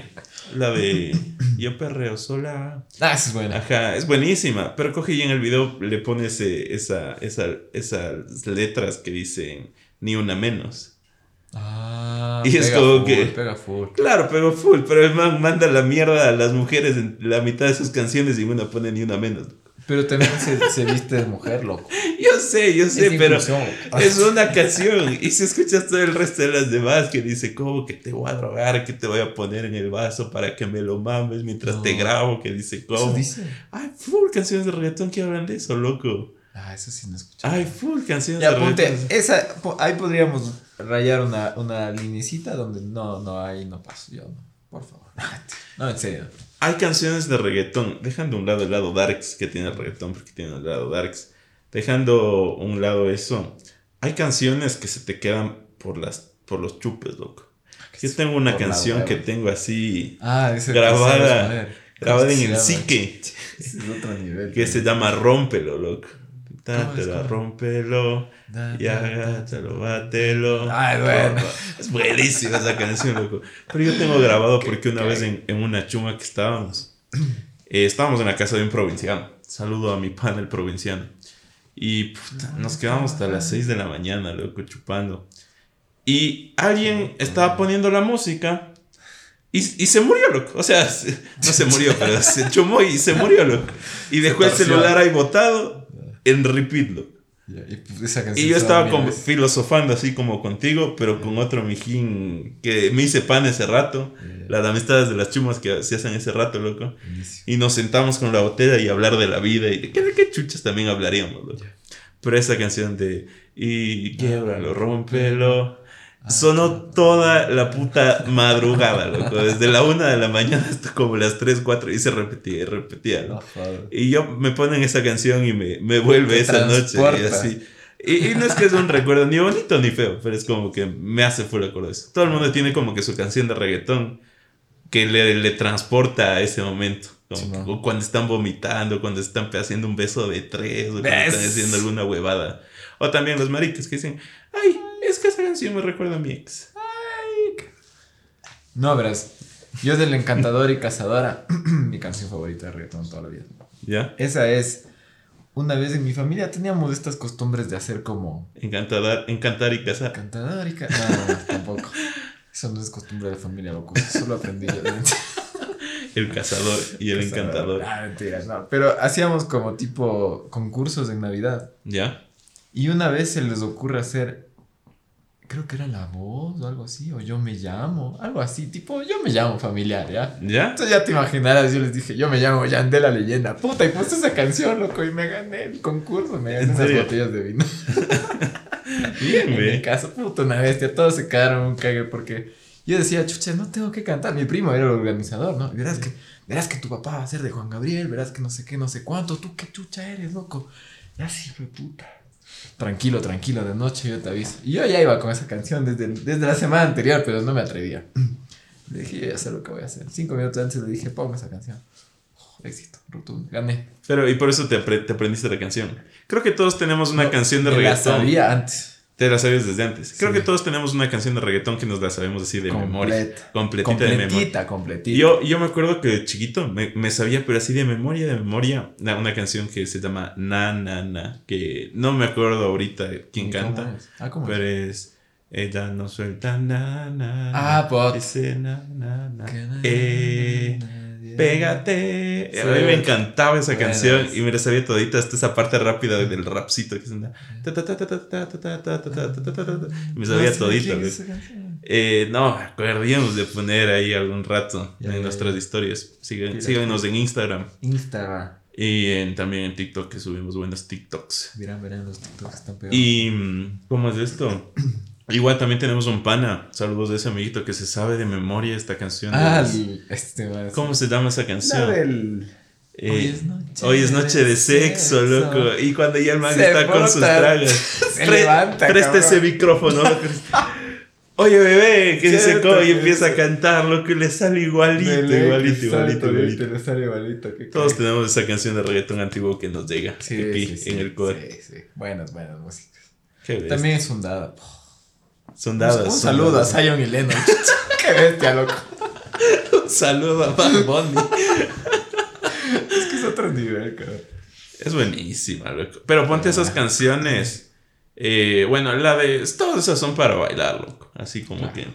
La de Yo perreo sola. Ah, esa es buena. Ajá, es buenísima. Pero coge y en el video le pone ese, esa, esa, esas letras que dicen ni una menos. Ah, Y es pega como full, que- Pega full. Claro, pero full, pero el man manda la mierda a las mujeres en la mitad de sus canciones y una pone ni una menos. Pero también se, se viste de mujer, loco. Yo sé, yo sé, Es pero es una canción. Y si escuchas todo el resto de las demás que dice, como que te voy a drogar, que te voy a poner en el vaso para que me lo mames mientras No. te grabo, que dice, Eso ¿cómo? dice. Ay, full canciones de reggaetón que hablan de eso, loco. Ah, eso sí no escuché. Ay, full canciones Ya de ponte, reggaetón. esa, po- ahí podríamos rayar una, una linecita donde no, no, ahí no paso, yo no, por favor. No, en serio. Hay canciones de reggaetón, dejando a un lado el lado darks que tiene el reggaetón, porque tiene el lado darks. Dejando a un lado eso, hay canciones que se te quedan por, las, por los chupes, loco. Yo tengo una canción que tengo así, Ah, ese Grabada- grabada en ¿Cómo el se llama? psique, es otro nivel. que se llama Rómpelo, loco. Rómpelo, Da, y agátalo, bátelo. Ay, bueno. Es buenísima esa canción, loco. Pero yo tengo grabado porque una vez en, en una chuma que estábamos, eh, estábamos en la casa de un provinciano. Saludo a mi pan, el provinciano. Y puta, nos quedamos hasta las 6 de la mañana, loco, chupando. Y alguien estaba poniendo la música y, y se murió, loco. O sea, se- no se murió, pero se chumó y se murió, loco. Y dejó el celular ahí botado en repeat, loco. Ya, y, pues, Y yo estaba como veces. filosofando así como contigo, pero con otro mijín que me hice pan ese rato. Las amistades de las chumas que se hacen ese rato, loco. Y nos sentamos con la botella y hablar de la vida y de qué, de qué chuchas también hablaríamos, loco. Pero esa canción de y quiebralo, rómpelo. Sonó toda la puta madrugada, loco. Desde la una de la mañana hasta como las 3, 4 y se repetía y repetía, No. Y yo me ponen esa canción y me, me vuelve esa noche. Y así. Y, y no es que es un recuerdo ni bonito ni feo, pero es como que me hace full acuerdo de eso. Todo el mundo tiene como que su canción de reggaetón que le, le transporta a ese momento. Como Sí, no. cuando están vomitando, cuando están haciendo un beso de tres, o cuando ¿Ves? están haciendo alguna huevada. O también los maricas que dicen, ay, esa canción me recuerda a mi ex. No, verás. Yo del Encantador y Cazadora, mi canción favorita de reggaetón toda la vida. ¿Ya? Esa es. Una vez en mi familia teníamos estas costumbres de hacer como. Encantar, encantar y casar. Encantador y ca- No, no, no, tampoco. Eso no es costumbre de familia, loco. Eso Solo aprendí yo. El cazador y el encantador. Ah, mentiras, no. Pero hacíamos como tipo concursos en Navidad. ¿Ya? Y una vez se les ocurre hacer, creo que era la voz o algo así, o yo me llamo, algo así, tipo yo me llamo familiar, ¿ya? ¿Ya? Entonces ya te imaginarás, yo les dije, yo me llamo Yandel la leyenda, puta, y puse esa canción, loco, y me gané el concurso, me gané ¿En unas botellas de vino. Bien, en mi casa, puta, una bestia, todos se quedaron un cague porque yo decía, chucha, no tengo que cantar, mi primo era el organizador, ¿no? Y verás que, verás que tu papá va a ser de Juan Gabriel, verás que no sé qué, no sé cuánto, tú qué chucha eres, loco. Y así fue puta. Tranquilo, tranquilo, de noche yo te aviso. Y yo ya iba con esa canción desde, desde la semana anterior, pero no me atrevía. Le dije, yo ya sé lo que voy a hacer. Cinco minutos antes le dije, ponga esa canción. Oh, éxito, rotundo, gané. Pero, y por eso te, apre- te aprendiste la canción. Creo que todos tenemos una No, canción de me la reggaetón. sabía antes. Te la sabías desde antes. Creo Sí. que todos tenemos una canción de reggaetón que nos la sabemos así de memoria. Completa. Completita de memoria. Completita, completita. Yo, yo me acuerdo que de chiquito me, me sabía, pero así de memoria, de memoria, una, una canción que se llama Na Na Na, que no me acuerdo ahorita quién ¿Cómo canta, es? Ah, ¿cómo es? pero es Ella no suelta na na. Ah, na, pot. Ese na na na. Que Eh, nadie- Pégate. A mí me encantaba esa canción y me la sabía todita hasta esa parte rápida del rapcito. Que una... y me sabía todita. Eh, no, acordaríamos de poner ahí algún rato en nuestras historias. Sígan, síganos en Instagram. Instagram. Y también en TikTok que subimos buenos TikToks. Verán, verán, los TikToks están ¿Y cómo es esto? Igual también tenemos un pana. Saludos de ese amiguito que se sabe de memoria esta canción. Ah, los- este a ¿Cómo se llama esa La canción? del. Eh, Hoy es noche Hoy es noche de sexo, loco. Y cuando ya el man Se está con sus bota. tragas. Se pre- levanta, Presta ese micrófono. Oye, bebé, que dice cómo y empieza a cantar, lo que le sale igualito, igualito, igualito, igualito. le sale igualito. Todos tenemos esa canción de reggaetón antiguo que nos llega Sí, aquí sí, sí, en el core. Sí, sí. Buenas, buenas músicas. Qué. También es fundada. Son dadas. Un saludo a. Zion y Lennon. Qué bestia, loco. Un saludo a Bad Bunny. Es que es otro nivel, cabrón. Es buenísima, loco. Pero ponte esas canciones. eh, bueno, la de. Todas esas son para bailar, loco. Así como Claro. que.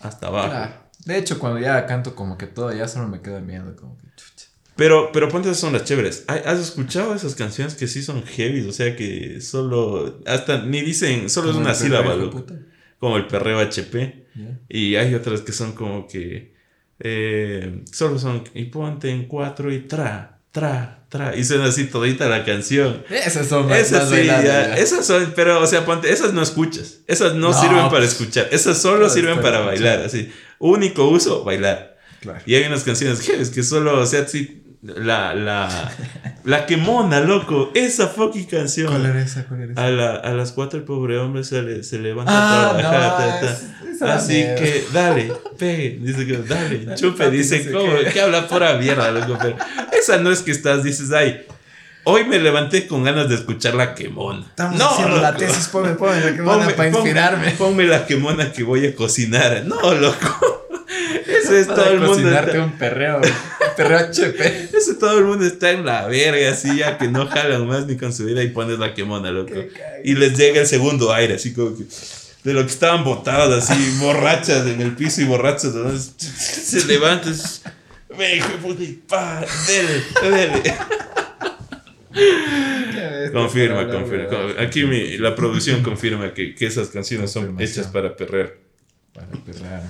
Hasta abajo. Claro. De hecho, cuando ya canto como que todo, ya solo me quedo viendo como que chucha. Pero, pero ponte esas son las chéveres. ¿Hay- ¿Has escuchado esas canciones que sí son heavy? O sea que solo. Hasta ni dicen. Solo es una sílaba, loco. puta. Como el perreo HP. Ya. Y hay otras que son como que. eh, solo son. Y ponte en cuatro y tra, tra, tra. Y suena así todita la canción. Esas son más, Esas más sí, bailables, ya, ya. esas son, pero o sea, ponte, esas no escuchas. Esas no, No, sirven para pues, escuchar. Esas solo sirven para bailar, así. Único uso, bailar. Claro. Y hay unas canciones que es que solo, o sea, sí, la, la, la que mona, loco, esa fucking ¿Cuál canción. era esa? ¿Cuál era esa? A, la- a las cuatro el pobre hombre se, le- se levanta Ah, a trabajar. no, ta, ta. es- esa Así que dale, pegue, dice que dale, Dale, chupe, papi, dice ¿cómo? qué. habla pura mierda, loco, pero esa no es que estás, dices, ay, hoy me levanté con ganas de escuchar la quemona. Estamos no, haciendo la tesis, ponme, ponme la que Ponme- van para ponme- inspirarme. Ponme la quemona que voy a cocinar. No, loco. Eso es Para todo el mundo. cocinarte Está, un perreo, perreo HP. eso todo el mundo está en la verga, así ya que no jalan más ni con su vida y pones la quemona, loco. Y les llega el segundo aire, así como que. De lo que estaban botadas, así, borrachas en el piso y borrachas, ¿no? se levantan. Ve, hijo puta, dele, dele. Confirma, confirma. con- Aquí mi- la producción confirma que, que esas canciones son hechas para perrear. Para perrear.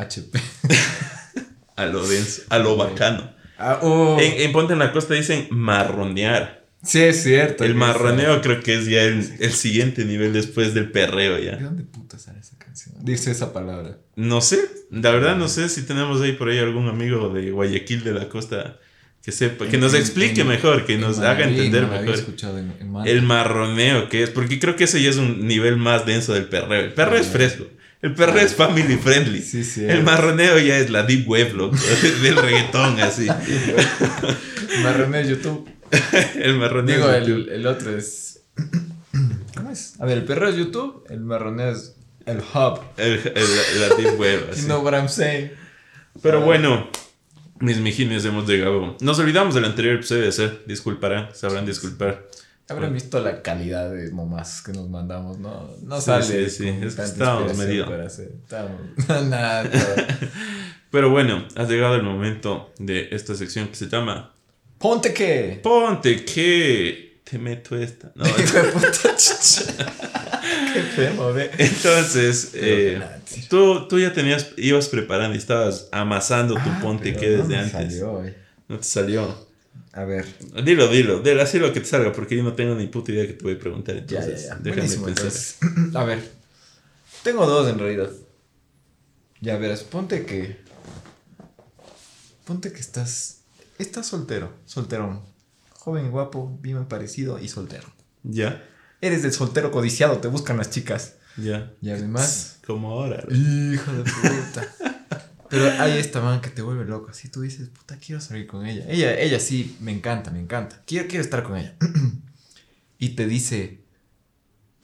HP. A lo denso, a lo bacano. Ah, oh. En, en Ponte en la Costa dicen marronear. Sí, es cierto. El marroneo creo que es ya el, el siguiente nivel después del perreo esa- ¿De ya. dónde puta sale esa canción? Dice esa palabra. No sé, la verdad no sé si tenemos ahí por ahí algún amigo de Guayaquil de la Costa que sepa, que En- nos explique en- mejor, que nos haga entender no mejor. El marroneo que es, porque creo que ese ya es un nivel más denso del perreo. El perreo es fresco. El perreo es family friendly. Sí, sí. El marroneo ya es la deep web, loco, del reggaetón, así. Marroneo YouTube. El marroneo Digo, es YouTube. el, el otro es. ¿Cómo es? A ver, el perro es YouTube, el marroneo es el hub. El- el- la deep web, You know what I'm saying? Pero bueno, mis mijines, hemos llegado. Nos olvidamos del anterior episodio de hacer. Disculparán, sabrán disculpar. Habrán visto la calidad de momazos que nos mandamos, ¿no? No Sí, sale. sí, sí, es que estábamos medio-. Estábamos. Nada. Pero bueno, ha llegado el momento de esta sección que se llama Ponte que. Ponte que te meto esta. No. Qué feo, ve. entonces, eh, tú, tú ya tenías, ibas preparando y estabas amasando tu Ah, ponte que no desde me antes. salió, eh. No te salió. A ver. Dilo, dilo, dilo, así lo que te salga, porque yo no tengo ni puta idea que te voy a preguntar. Ya, Entonces, ya, ya. déjame Buenísimo, pensar. entonces. A ver. Tengo dos en realidad. Ya verás, ponte que. Ponte que estás. Estás soltero, solterón. Joven y guapo, bien parecido y soltero. Ya, Eres del soltero codiciado, te buscan las chicas. ya. Y además. Como ahora. Hijo de puta. Pero hay esta man que te vuelve loco. Así tú dices, puta, quiero salir con ella. Ella, ella sí, me encanta, me encanta. Quiero, quiero estar con ella. y te dice.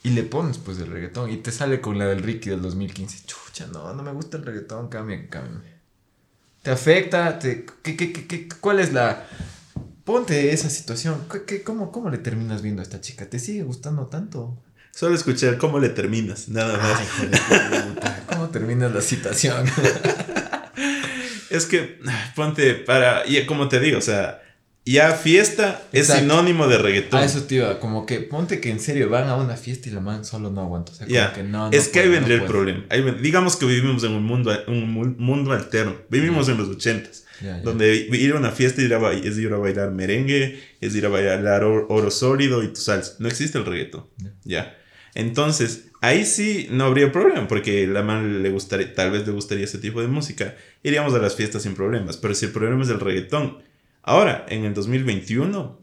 Y le pones pues el reggaetón. Y te sale con la del Ricky del 2015. Chucha, no, no me gusta el reggaetón, cambia, cambia. ¿Te afecta? Te, ¿qué, qué, qué, qué- ¿Cuál es la. Ponte esa situación. ¿Qué, qué- cómo, ¿Cómo le terminas viendo a esta chica? ¿Te sigue gustando tanto? Solo escuchar cómo le terminas, nada más. Ay, puta. ¿Cómo terminas la situación? Es que, ponte para, y como te digo, o sea, ya fiesta es Exacto. sinónimo de reggaetón. Ah, eso iba, como que ponte que en serio van a una fiesta y la man solo no aguanta. O sea, como Ya, que no, no es que ahí puede, no vendría el puede. problema. Ahí digamos que vivimos en un mundo, un mu- mundo alterno. Vivimos en los ochentas, ya. donde ir a una fiesta ir a es ir a bailar merengue, es ir a bailar oro, oro sólido y tu salsa. No existe el reggaetón. Ya. Entonces, ahí sí no habría problema, porque la man le gustaría, tal vez le gustaría ese tipo de música. Iríamos a las fiestas sin problemas. Pero si el problema es el reggaetón, ahora, en el 2021,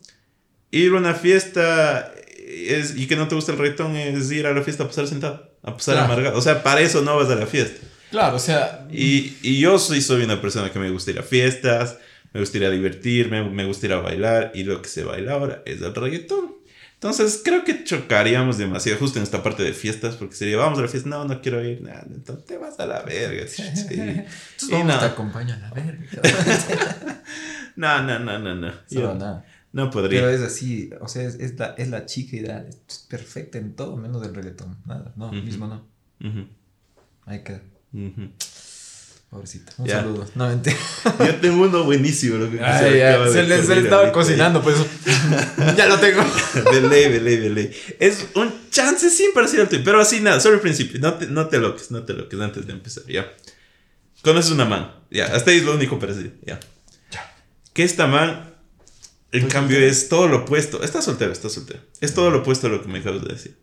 ir a una fiesta es, y que no te gusta el reggaetón es ir a la fiesta a pasar sentado, a pasar Claro. amargado. O sea, para eso no vas a la fiesta. Claro, o sea, Y, y yo soy, soy una persona que me gusta ir a fiestas, me gusta ir a divertirme, me gusta ir a bailar, y lo que se baila ahora es el reggaetón. Entonces creo que chocaríamos demasiado justo en esta parte de fiestas, porque sería, vamos a la fiesta, no, no quiero ir, nada, entonces te vas a la verga. Sí. Entonces Y no. te acompaño a la verga. No, no, no, no, no. Yo nada. no podría. Pero es así, o sea, es, es la, es la chica ideal, es perfecta en todo, menos del reggaetón. Nada, no, Ujú. mismo no. Ujú, Ahí queda. ujú. Pobrecita. Un Ya. saludo. No, mentira. Yo tengo uno buenísimo. Lo que se Ay, ya, se, le, se le estaba ahorita. cocinando, pues. ya lo tengo. De ley, de ley, de ley. Es un chance sin parecido al tuyo, pero así nada, solo el principio. No te, no te loques, no te loques antes de empezar, ya. Conoces una man, ya. Hasta ahí es lo único parecido, ya. Que esta man, en cambio, es todo lo opuesto. Está soltero, está soltero. Es todo lo opuesto a lo que me acabas de decir.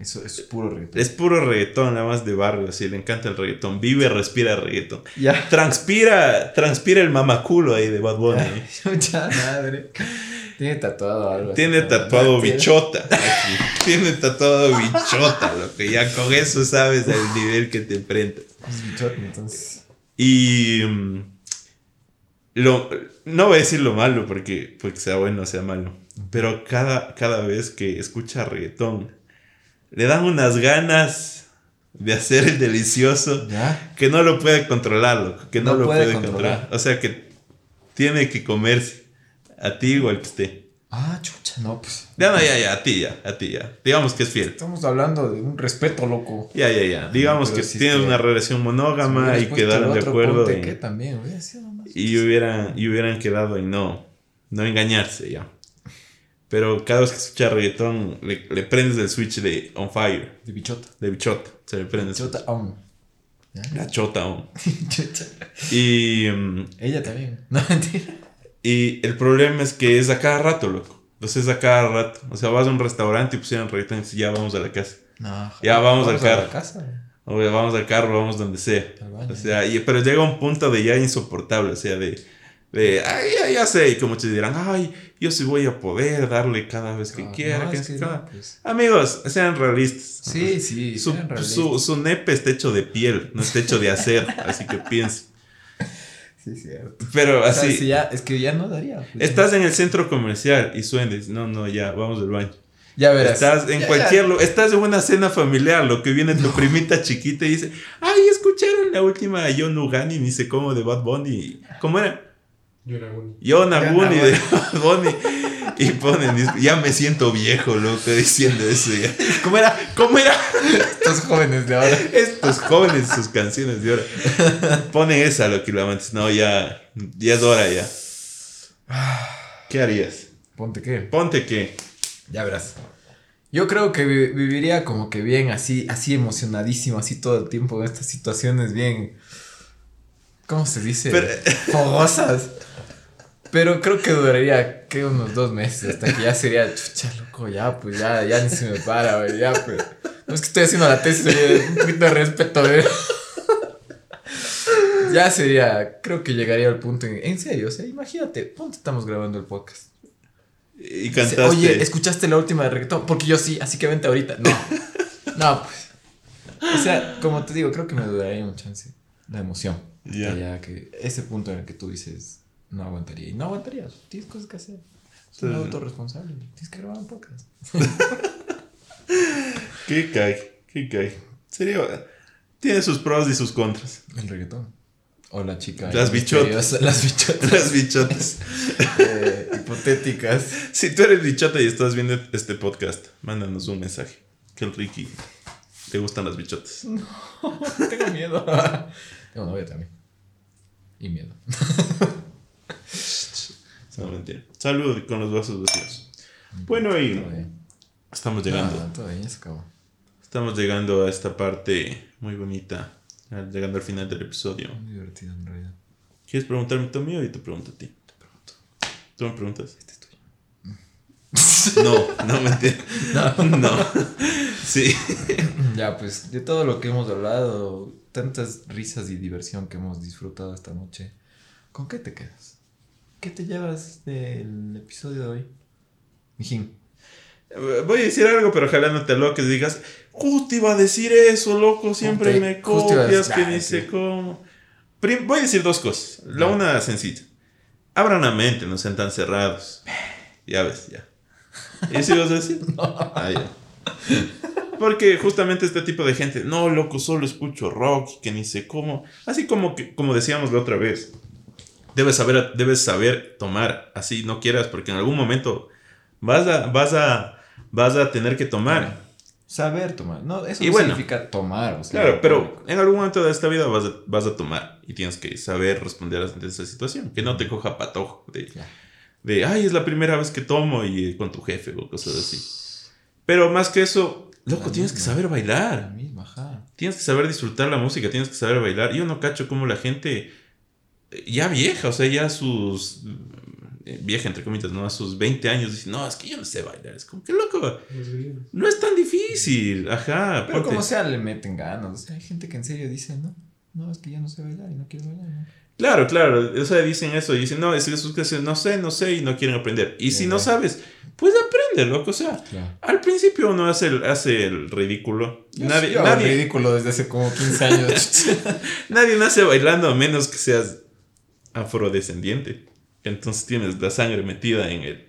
Eso es puro reggaetón. Es puro reggaetón, nada más de barrio, así. Le encanta el reggaetón. Vive, respira reggaetón. Ya. Transpira, transpira el mamaculo ahí de Bad Bunny. Mucha madre. Tiene tatuado algo. Tiene tatuado bichota. Tiene tatuado bichota, lo que ya con eso sabes el nivel que te enfrentas. Es bichote, entonces. Y mm, lo, no voy a decir lo malo porque, porque sea bueno o sea malo. Pero cada, cada vez que escucha reggaetón, le dan unas ganas de hacer el delicioso Ya. que no lo puede controlar, loco, que no, No lo puede puede controlar. controlar. O sea que tiene que comerse a ti o al que esté. Ah, chucha, no, pues. Ya, no, ya, ya, a ti ya, a ti ya. Digamos que es fiel. Estamos hablando de un respeto, loco. Ya, ya, ya. Digamos que tienen que- una relación Si monógama y quedaron de acuerdo en- que también sido más. y hubieran, y hubieran quedado en no, no engañarse ya. Pero cada vez que escucha reggaetón le, le prendes el switch de on fire, De bichota. de bichota, se le prende Bichota switch. aún. ¿Ya? la chota on. Y, mm, Ella también. No, mentira. y el problema es que es a cada rato, loco. Entonces es a cada rato. O sea, vas a un restaurante y pusieran reggaetón y dices, ya vamos a la casa. No, Ya, vamos al a carro. la casa. O ya vamos al carro, vamos donde sea. Al baño. O sea, y- pero llega un punto de ya insoportable, o sea, de, de ay, ya, ya sé, y como te dirán, ay, yo sí voy a poder darle cada vez que Ah, quiera. no, que es que cada- no, pues. Amigos, sean realistas. Sí, sí. Su, realistas. su, su nepe está hecho de piel, no está hecho de acero, así que piensen. Sí, cierto. Pero O sea, así, si ya, es que ya no daría. pues. estás en el centro comercial y suenes, no, no, ya, vamos al baño. Ya verás. Estás en Ya, cualquier lugar, estás en una cena familiar, lo que viene tu primita chiquita y dice, ay, escucharon la última Yo Nugani, ni sé cómo de Bad Bunny. ¿Cómo era? Yo era uno. Yo Naguni de Bunny. Y ponen, ya me siento viejo, loco, diciendo eso ya. ¿Cómo era? ¿Cómo era? Estos jóvenes de ahora. Estos jóvenes, sus canciones de ahora. Ponen esa, lo que lo amantes. No, ya, ya es hora ya. ¿Qué harías? Ponte qué. Ponte que. Ya verás. Yo creo que vi- viviría como que bien así, así emocionadísimo, así todo el tiempo en estas situaciones bien. ¿Cómo se dice? Pero- Fogosas. Pero creo que duraría que unos dos meses hasta que ya sería chucha, loco, ya, pues ya, ya ni se me para, güey, ya, pues. No es que estoy haciendo la tesis, oye, un poquito de respeto, güey. Ya sería, creo que llegaría al punto en, en serio, o sea, imagínate, ponte estamos grabando el podcast. Y cantaste. Oye, ¿escuchaste la última de reggaetón? Porque yo sí, así que vente ahorita. No. No, pues. O sea, como te digo, creo que me duraría un chance. La emoción. Ya. Ya que ese punto en el que tú dices, no aguantaría. Y no aguantarías. Tienes cosas que hacer. Es un Sí. autorresponsable. Tienes que grabar un podcast. ¿Qué cae? ¿Qué cae? Sería. Tiene sus pros y sus contras. El reggaetón. O la chica. Las bichotas. Las bichotas. Las bichotas. eh, hipotéticas. Si tú eres bichota y estás viendo este podcast, mándanos un mensaje. Que el Ricky te gustan las bichotas. Tengo miedo. Tengo novia también. Y miedo. No, mentira. Salud con los vasos vacíos. Bueno, y estamos llegando. Todo bien, ya se acabó. Estamos llegando a esta parte muy bonita. Llegando al final del episodio. Muy divertido en realidad. ¿Quieres preguntarme tú a mí o yo te pregunto a ti? Te pregunto. ¿Tú me preguntas? Este es tuyo. No, no mentira. No. Sí. Ya, pues, de todo lo que hemos hablado, tantas risas y diversión que hemos disfrutado esta noche, ¿con qué te quedas? ¿Qué te llevas del episodio de hoy? Mijín. Voy a decir algo, pero ojalá no te loques y digas, justo iba a decir eso, loco, siempre me copias, que ni sé cómo. Voy a decir dos cosas. La una sencilla. Abran la mente, no sean tan cerrados. Ya ves, ya. ¿Y si vas a decir? Ah, ya. Porque justamente este tipo de gente, no, loco, solo escucho rock, que ni sé cómo. Así como, que, como decíamos la otra vez, debes saber, debes saber tomar, así no quieras, porque en algún momento vas a, vas a, vas a tener que tomar. Saber tomar. No, eso Y no bueno. significa tomar. o sea, Claro, pero en algún momento de esta vida vas a, vas a tomar y tienes que saber responder ante esa situación. Que no te coja patojo de, de, ay, es la primera vez que tomo y con tu jefe o cosas así. Pero más que eso, loco, La tienes que misma. saber La bailar. misma, ajá. Tienes que saber disfrutar la música, tienes que saber bailar. Yo no cacho como la gente ya vieja, o sea, ya sus... eh, Vieja, entre comillas, ¿no? A sus 20 años dice, no, es que yo no sé bailar. Es como que loco, no es tan difícil. Ajá, Pero como sea, le meten ganas. O sea, hay gente que en serio dice, no, no, es que ya no sé bailar y no quiero bailar. ¿no? Claro, claro. O sea, dicen eso. Dicen, no, es que sus clases no sé, no sé y no quieren aprender. Y si no sabes, pues aprende, loco. O sea, Claro. al principio uno hace el, hace el ridículo. nadie, Yo hago nadie, ridículo desde hace como 15 años. nadie nace bailando a menos que seas afrodescendiente. Entonces tienes la sangre metida en el.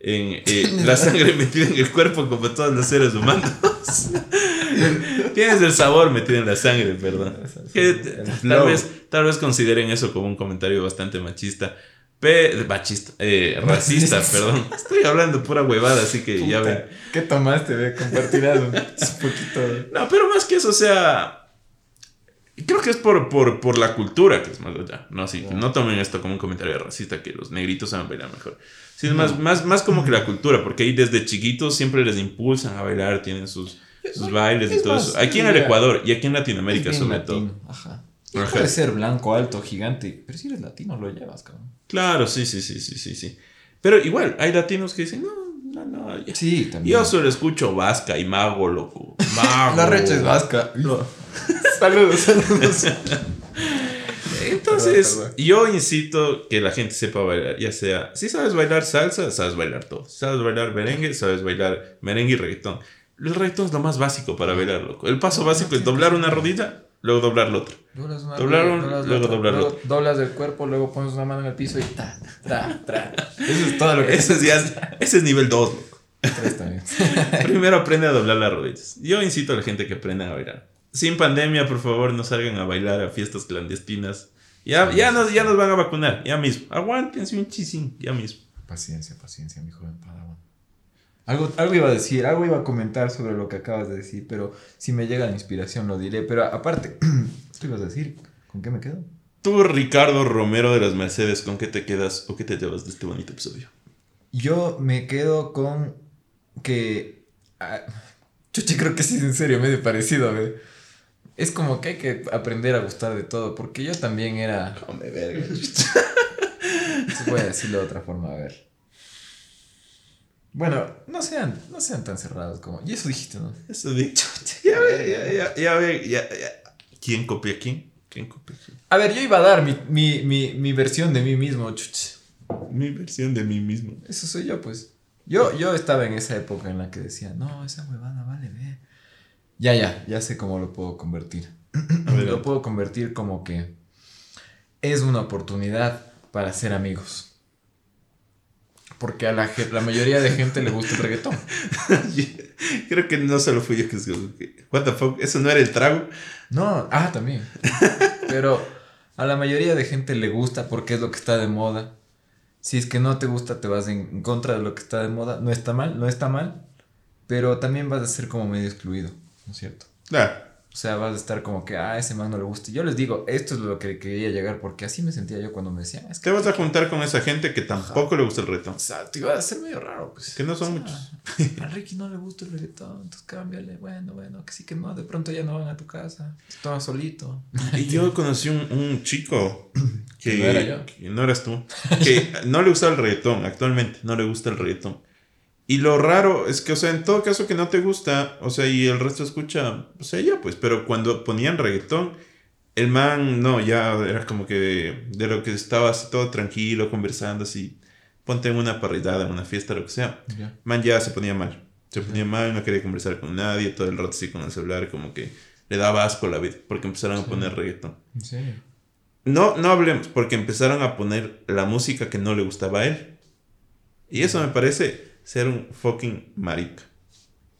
En, eh, la sangre metida en el cuerpo como todos los seres humanos. tienes el sabor metido en la sangre, perdón. Que tal vez, tal vez consideren eso como un comentario bastante machista. Pe machista, eh, racista, perdón. Estoy hablando pura huevada, así que ya ven. ¿Ququé tomaste? Ve, compartirás un poquito. No, pero más que eso, o sea. Creo que es por, por, por la cultura que es más allá. No, sí, no tomen esto como un comentario racista que los negritos saben bailar mejor. Sí, es más, más, más como que la cultura, porque ahí desde chiquitos siempre les impulsan a bailar, tienen sus, sus bailes y todo más, eso. Aquí en el. Ecuador y aquí en Latinoamérica, sobre todo. Ajá. Y Ajá. Puede ser blanco, alto, gigante. Pero si eres latino, lo llevas, cabrón. Claro, sí, sí, sí, sí, sí, sí. Pero igual, hay latinos que dicen, no, no, no. ya". Sí, también. Yo solo escucho vasca y mago, loco. Mago. La recha es vasca. saludos, saludos. Entonces, Perdón, perdón. yo incito que la gente sepa bailar, ya sea, si sabes bailar salsa, sabes bailar todo. Si sabes bailar merengue, sabes bailar merengue y reggaetón. El reggaetón es lo más básico para bailar, loco. El paso básico es doblar una rodilla, luego doblar la otra. Doblas una Doblar un- doblas luego otra, doblar la luego Doblas el cuerpo, luego pones una mano en el piso y ta, tra, tra. Eso es todo lo que Ese es, ya- ese es nivel 2, loco. Primero aprende a doblar las rodillas. Yo incito a la gente que aprenda a bailar. Sin pandemia, por favor, no salgan a bailar a fiestas clandestinas. Ya, ya, nos, ya nos van a vacunar, ya mismo. Aguántense un chisín, ya mismo. Paciencia, paciencia, mi joven Padawan. Algo, algo iba a decir, algo iba a comentar sobre lo que acabas de decir, pero si me llega la inspiración lo diré. Pero aparte, ¿qué ibas a decir? ¿Con qué me quedo? Tú, Ricardo Romero de las Mercedes, ¿con qué te quedas o qué te llevas de este bonito episodio? Yo me quedo con que... ah, chuchi, creo que sí, en serio, medio parecido, ¿ve? Es como que hay que aprender a gustar de todo, porque yo también era... Come verga. Voy a decirlo de otra forma, a ver. Bueno, no sean, no sean tan cerrados como... Y eso dijiste, ¿no? Eso dicho. Ya ve, ya, ya, ya ve, ya, ya. ¿Quién copia a quién? ¿Quién copia a quién? A ver, yo iba a dar mi, mi, mi, mi versión de mí mismo, chuch. Mi versión de mí mismo. Eso soy yo, pues. Yo, yo estaba en esa época en la que decía, no, esa huevada vale, ve. Ya, ya, ya sé cómo lo puedo convertir. Lo puedo convertir como que es una oportunidad para ser amigos. Porque a la, la mayoría de gente le gusta el reggaetón. Creo que no solo fui yo que What the fuck, eso no era el trago. No, ah, también. Pero a la mayoría de gente le gusta porque es lo que está de moda. Si es que no te gusta, te vas en contra de lo que está de moda. No está mal, no está mal. Pero también vas a ser como medio excluido, ¿no es cierto? Claro. O sea, vas a estar como que, ah, ese man no le gusta. Y Yo les digo, esto es lo que quería llegar porque así me sentía yo cuando me decían, es que Te vas a juntar con esa gente que tampoco le gusta el reto. O sea, te iba a ser medio raro, pues. Que no son O sea, muchos. A Ricky no le gusta el reggaetón, entonces cámbiale. Bueno, bueno, que sí que no. De pronto ya no van a tu casa. Estaba solito. Y yo conocí un, un chico que, Que no era yo. que no eras tú, que no le gusta el reggaetón, actualmente no le gusta el reggaetón. Y lo raro es que, o sea, en todo caso que no te gusta, o sea, y el resto escucha, o sea, ya pues, pero cuando ponían reggaetón, el man, no, ya era como que de, de lo que estaba así todo tranquilo, conversando así, ponte en una parrillada, en una fiesta, lo que sea, man ya se ponía mal. Se ponía mal, no quería conversar con nadie, todo el rato así con el celular, como que le daba asco la vida, porque empezaron a poner reggaetón. ¿En serio? No, no hablemos, porque empezaron a poner la música que no le gustaba a él. Y eso me parece ser un fucking marica.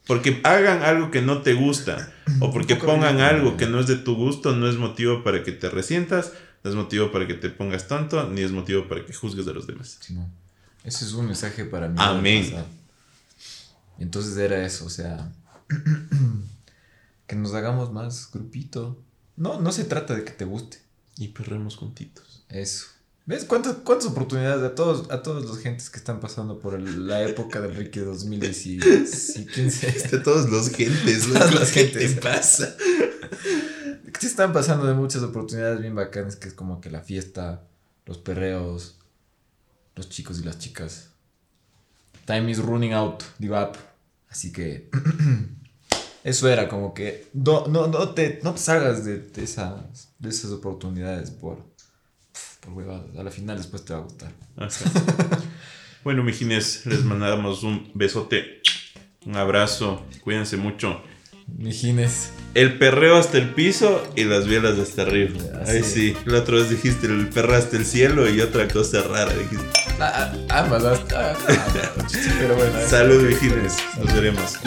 Porque hagan algo que no te gusta o porque pongan algo que no es de tu gusto, no es motivo para que te resientas, no es motivo para que te pongas tonto, ni es motivo para que juzgues a los demás. Sí, no. Ese es un mensaje para mí. Amén. entonces era eso, o sea, que nos hagamos más grupito. No, no se trata de que te guste. Y perremos juntitos. Eso. ¿Ves cuántas, cuántas oportunidades a todos, a todos los gentes que están pasando por el- la época del Ricky 2015? De todos los gentes, Todas loco, las ¿qué gentes. te pasa? te están pasando de muchas oportunidades bien bacanas, que es como que la fiesta, los perreos, los chicos y las chicas. Time is running out, give up. Así que eso era como que no, no, no, te, no te salgas de, de esas, de esas oportunidades por, por huevadas. A la final después te va a gustar. Ajá. Bueno, mijines, les mandamos un besote, un abrazo, cuídense mucho. Mijines. El perreo hasta el piso y las bielas hasta arriba. Es. sí. La otra vez dijiste el perro hasta el cielo y otra cosa rara dijiste. Ah, ah, ah, ah, ah, pero bueno. Salud, mijines. Nos veremos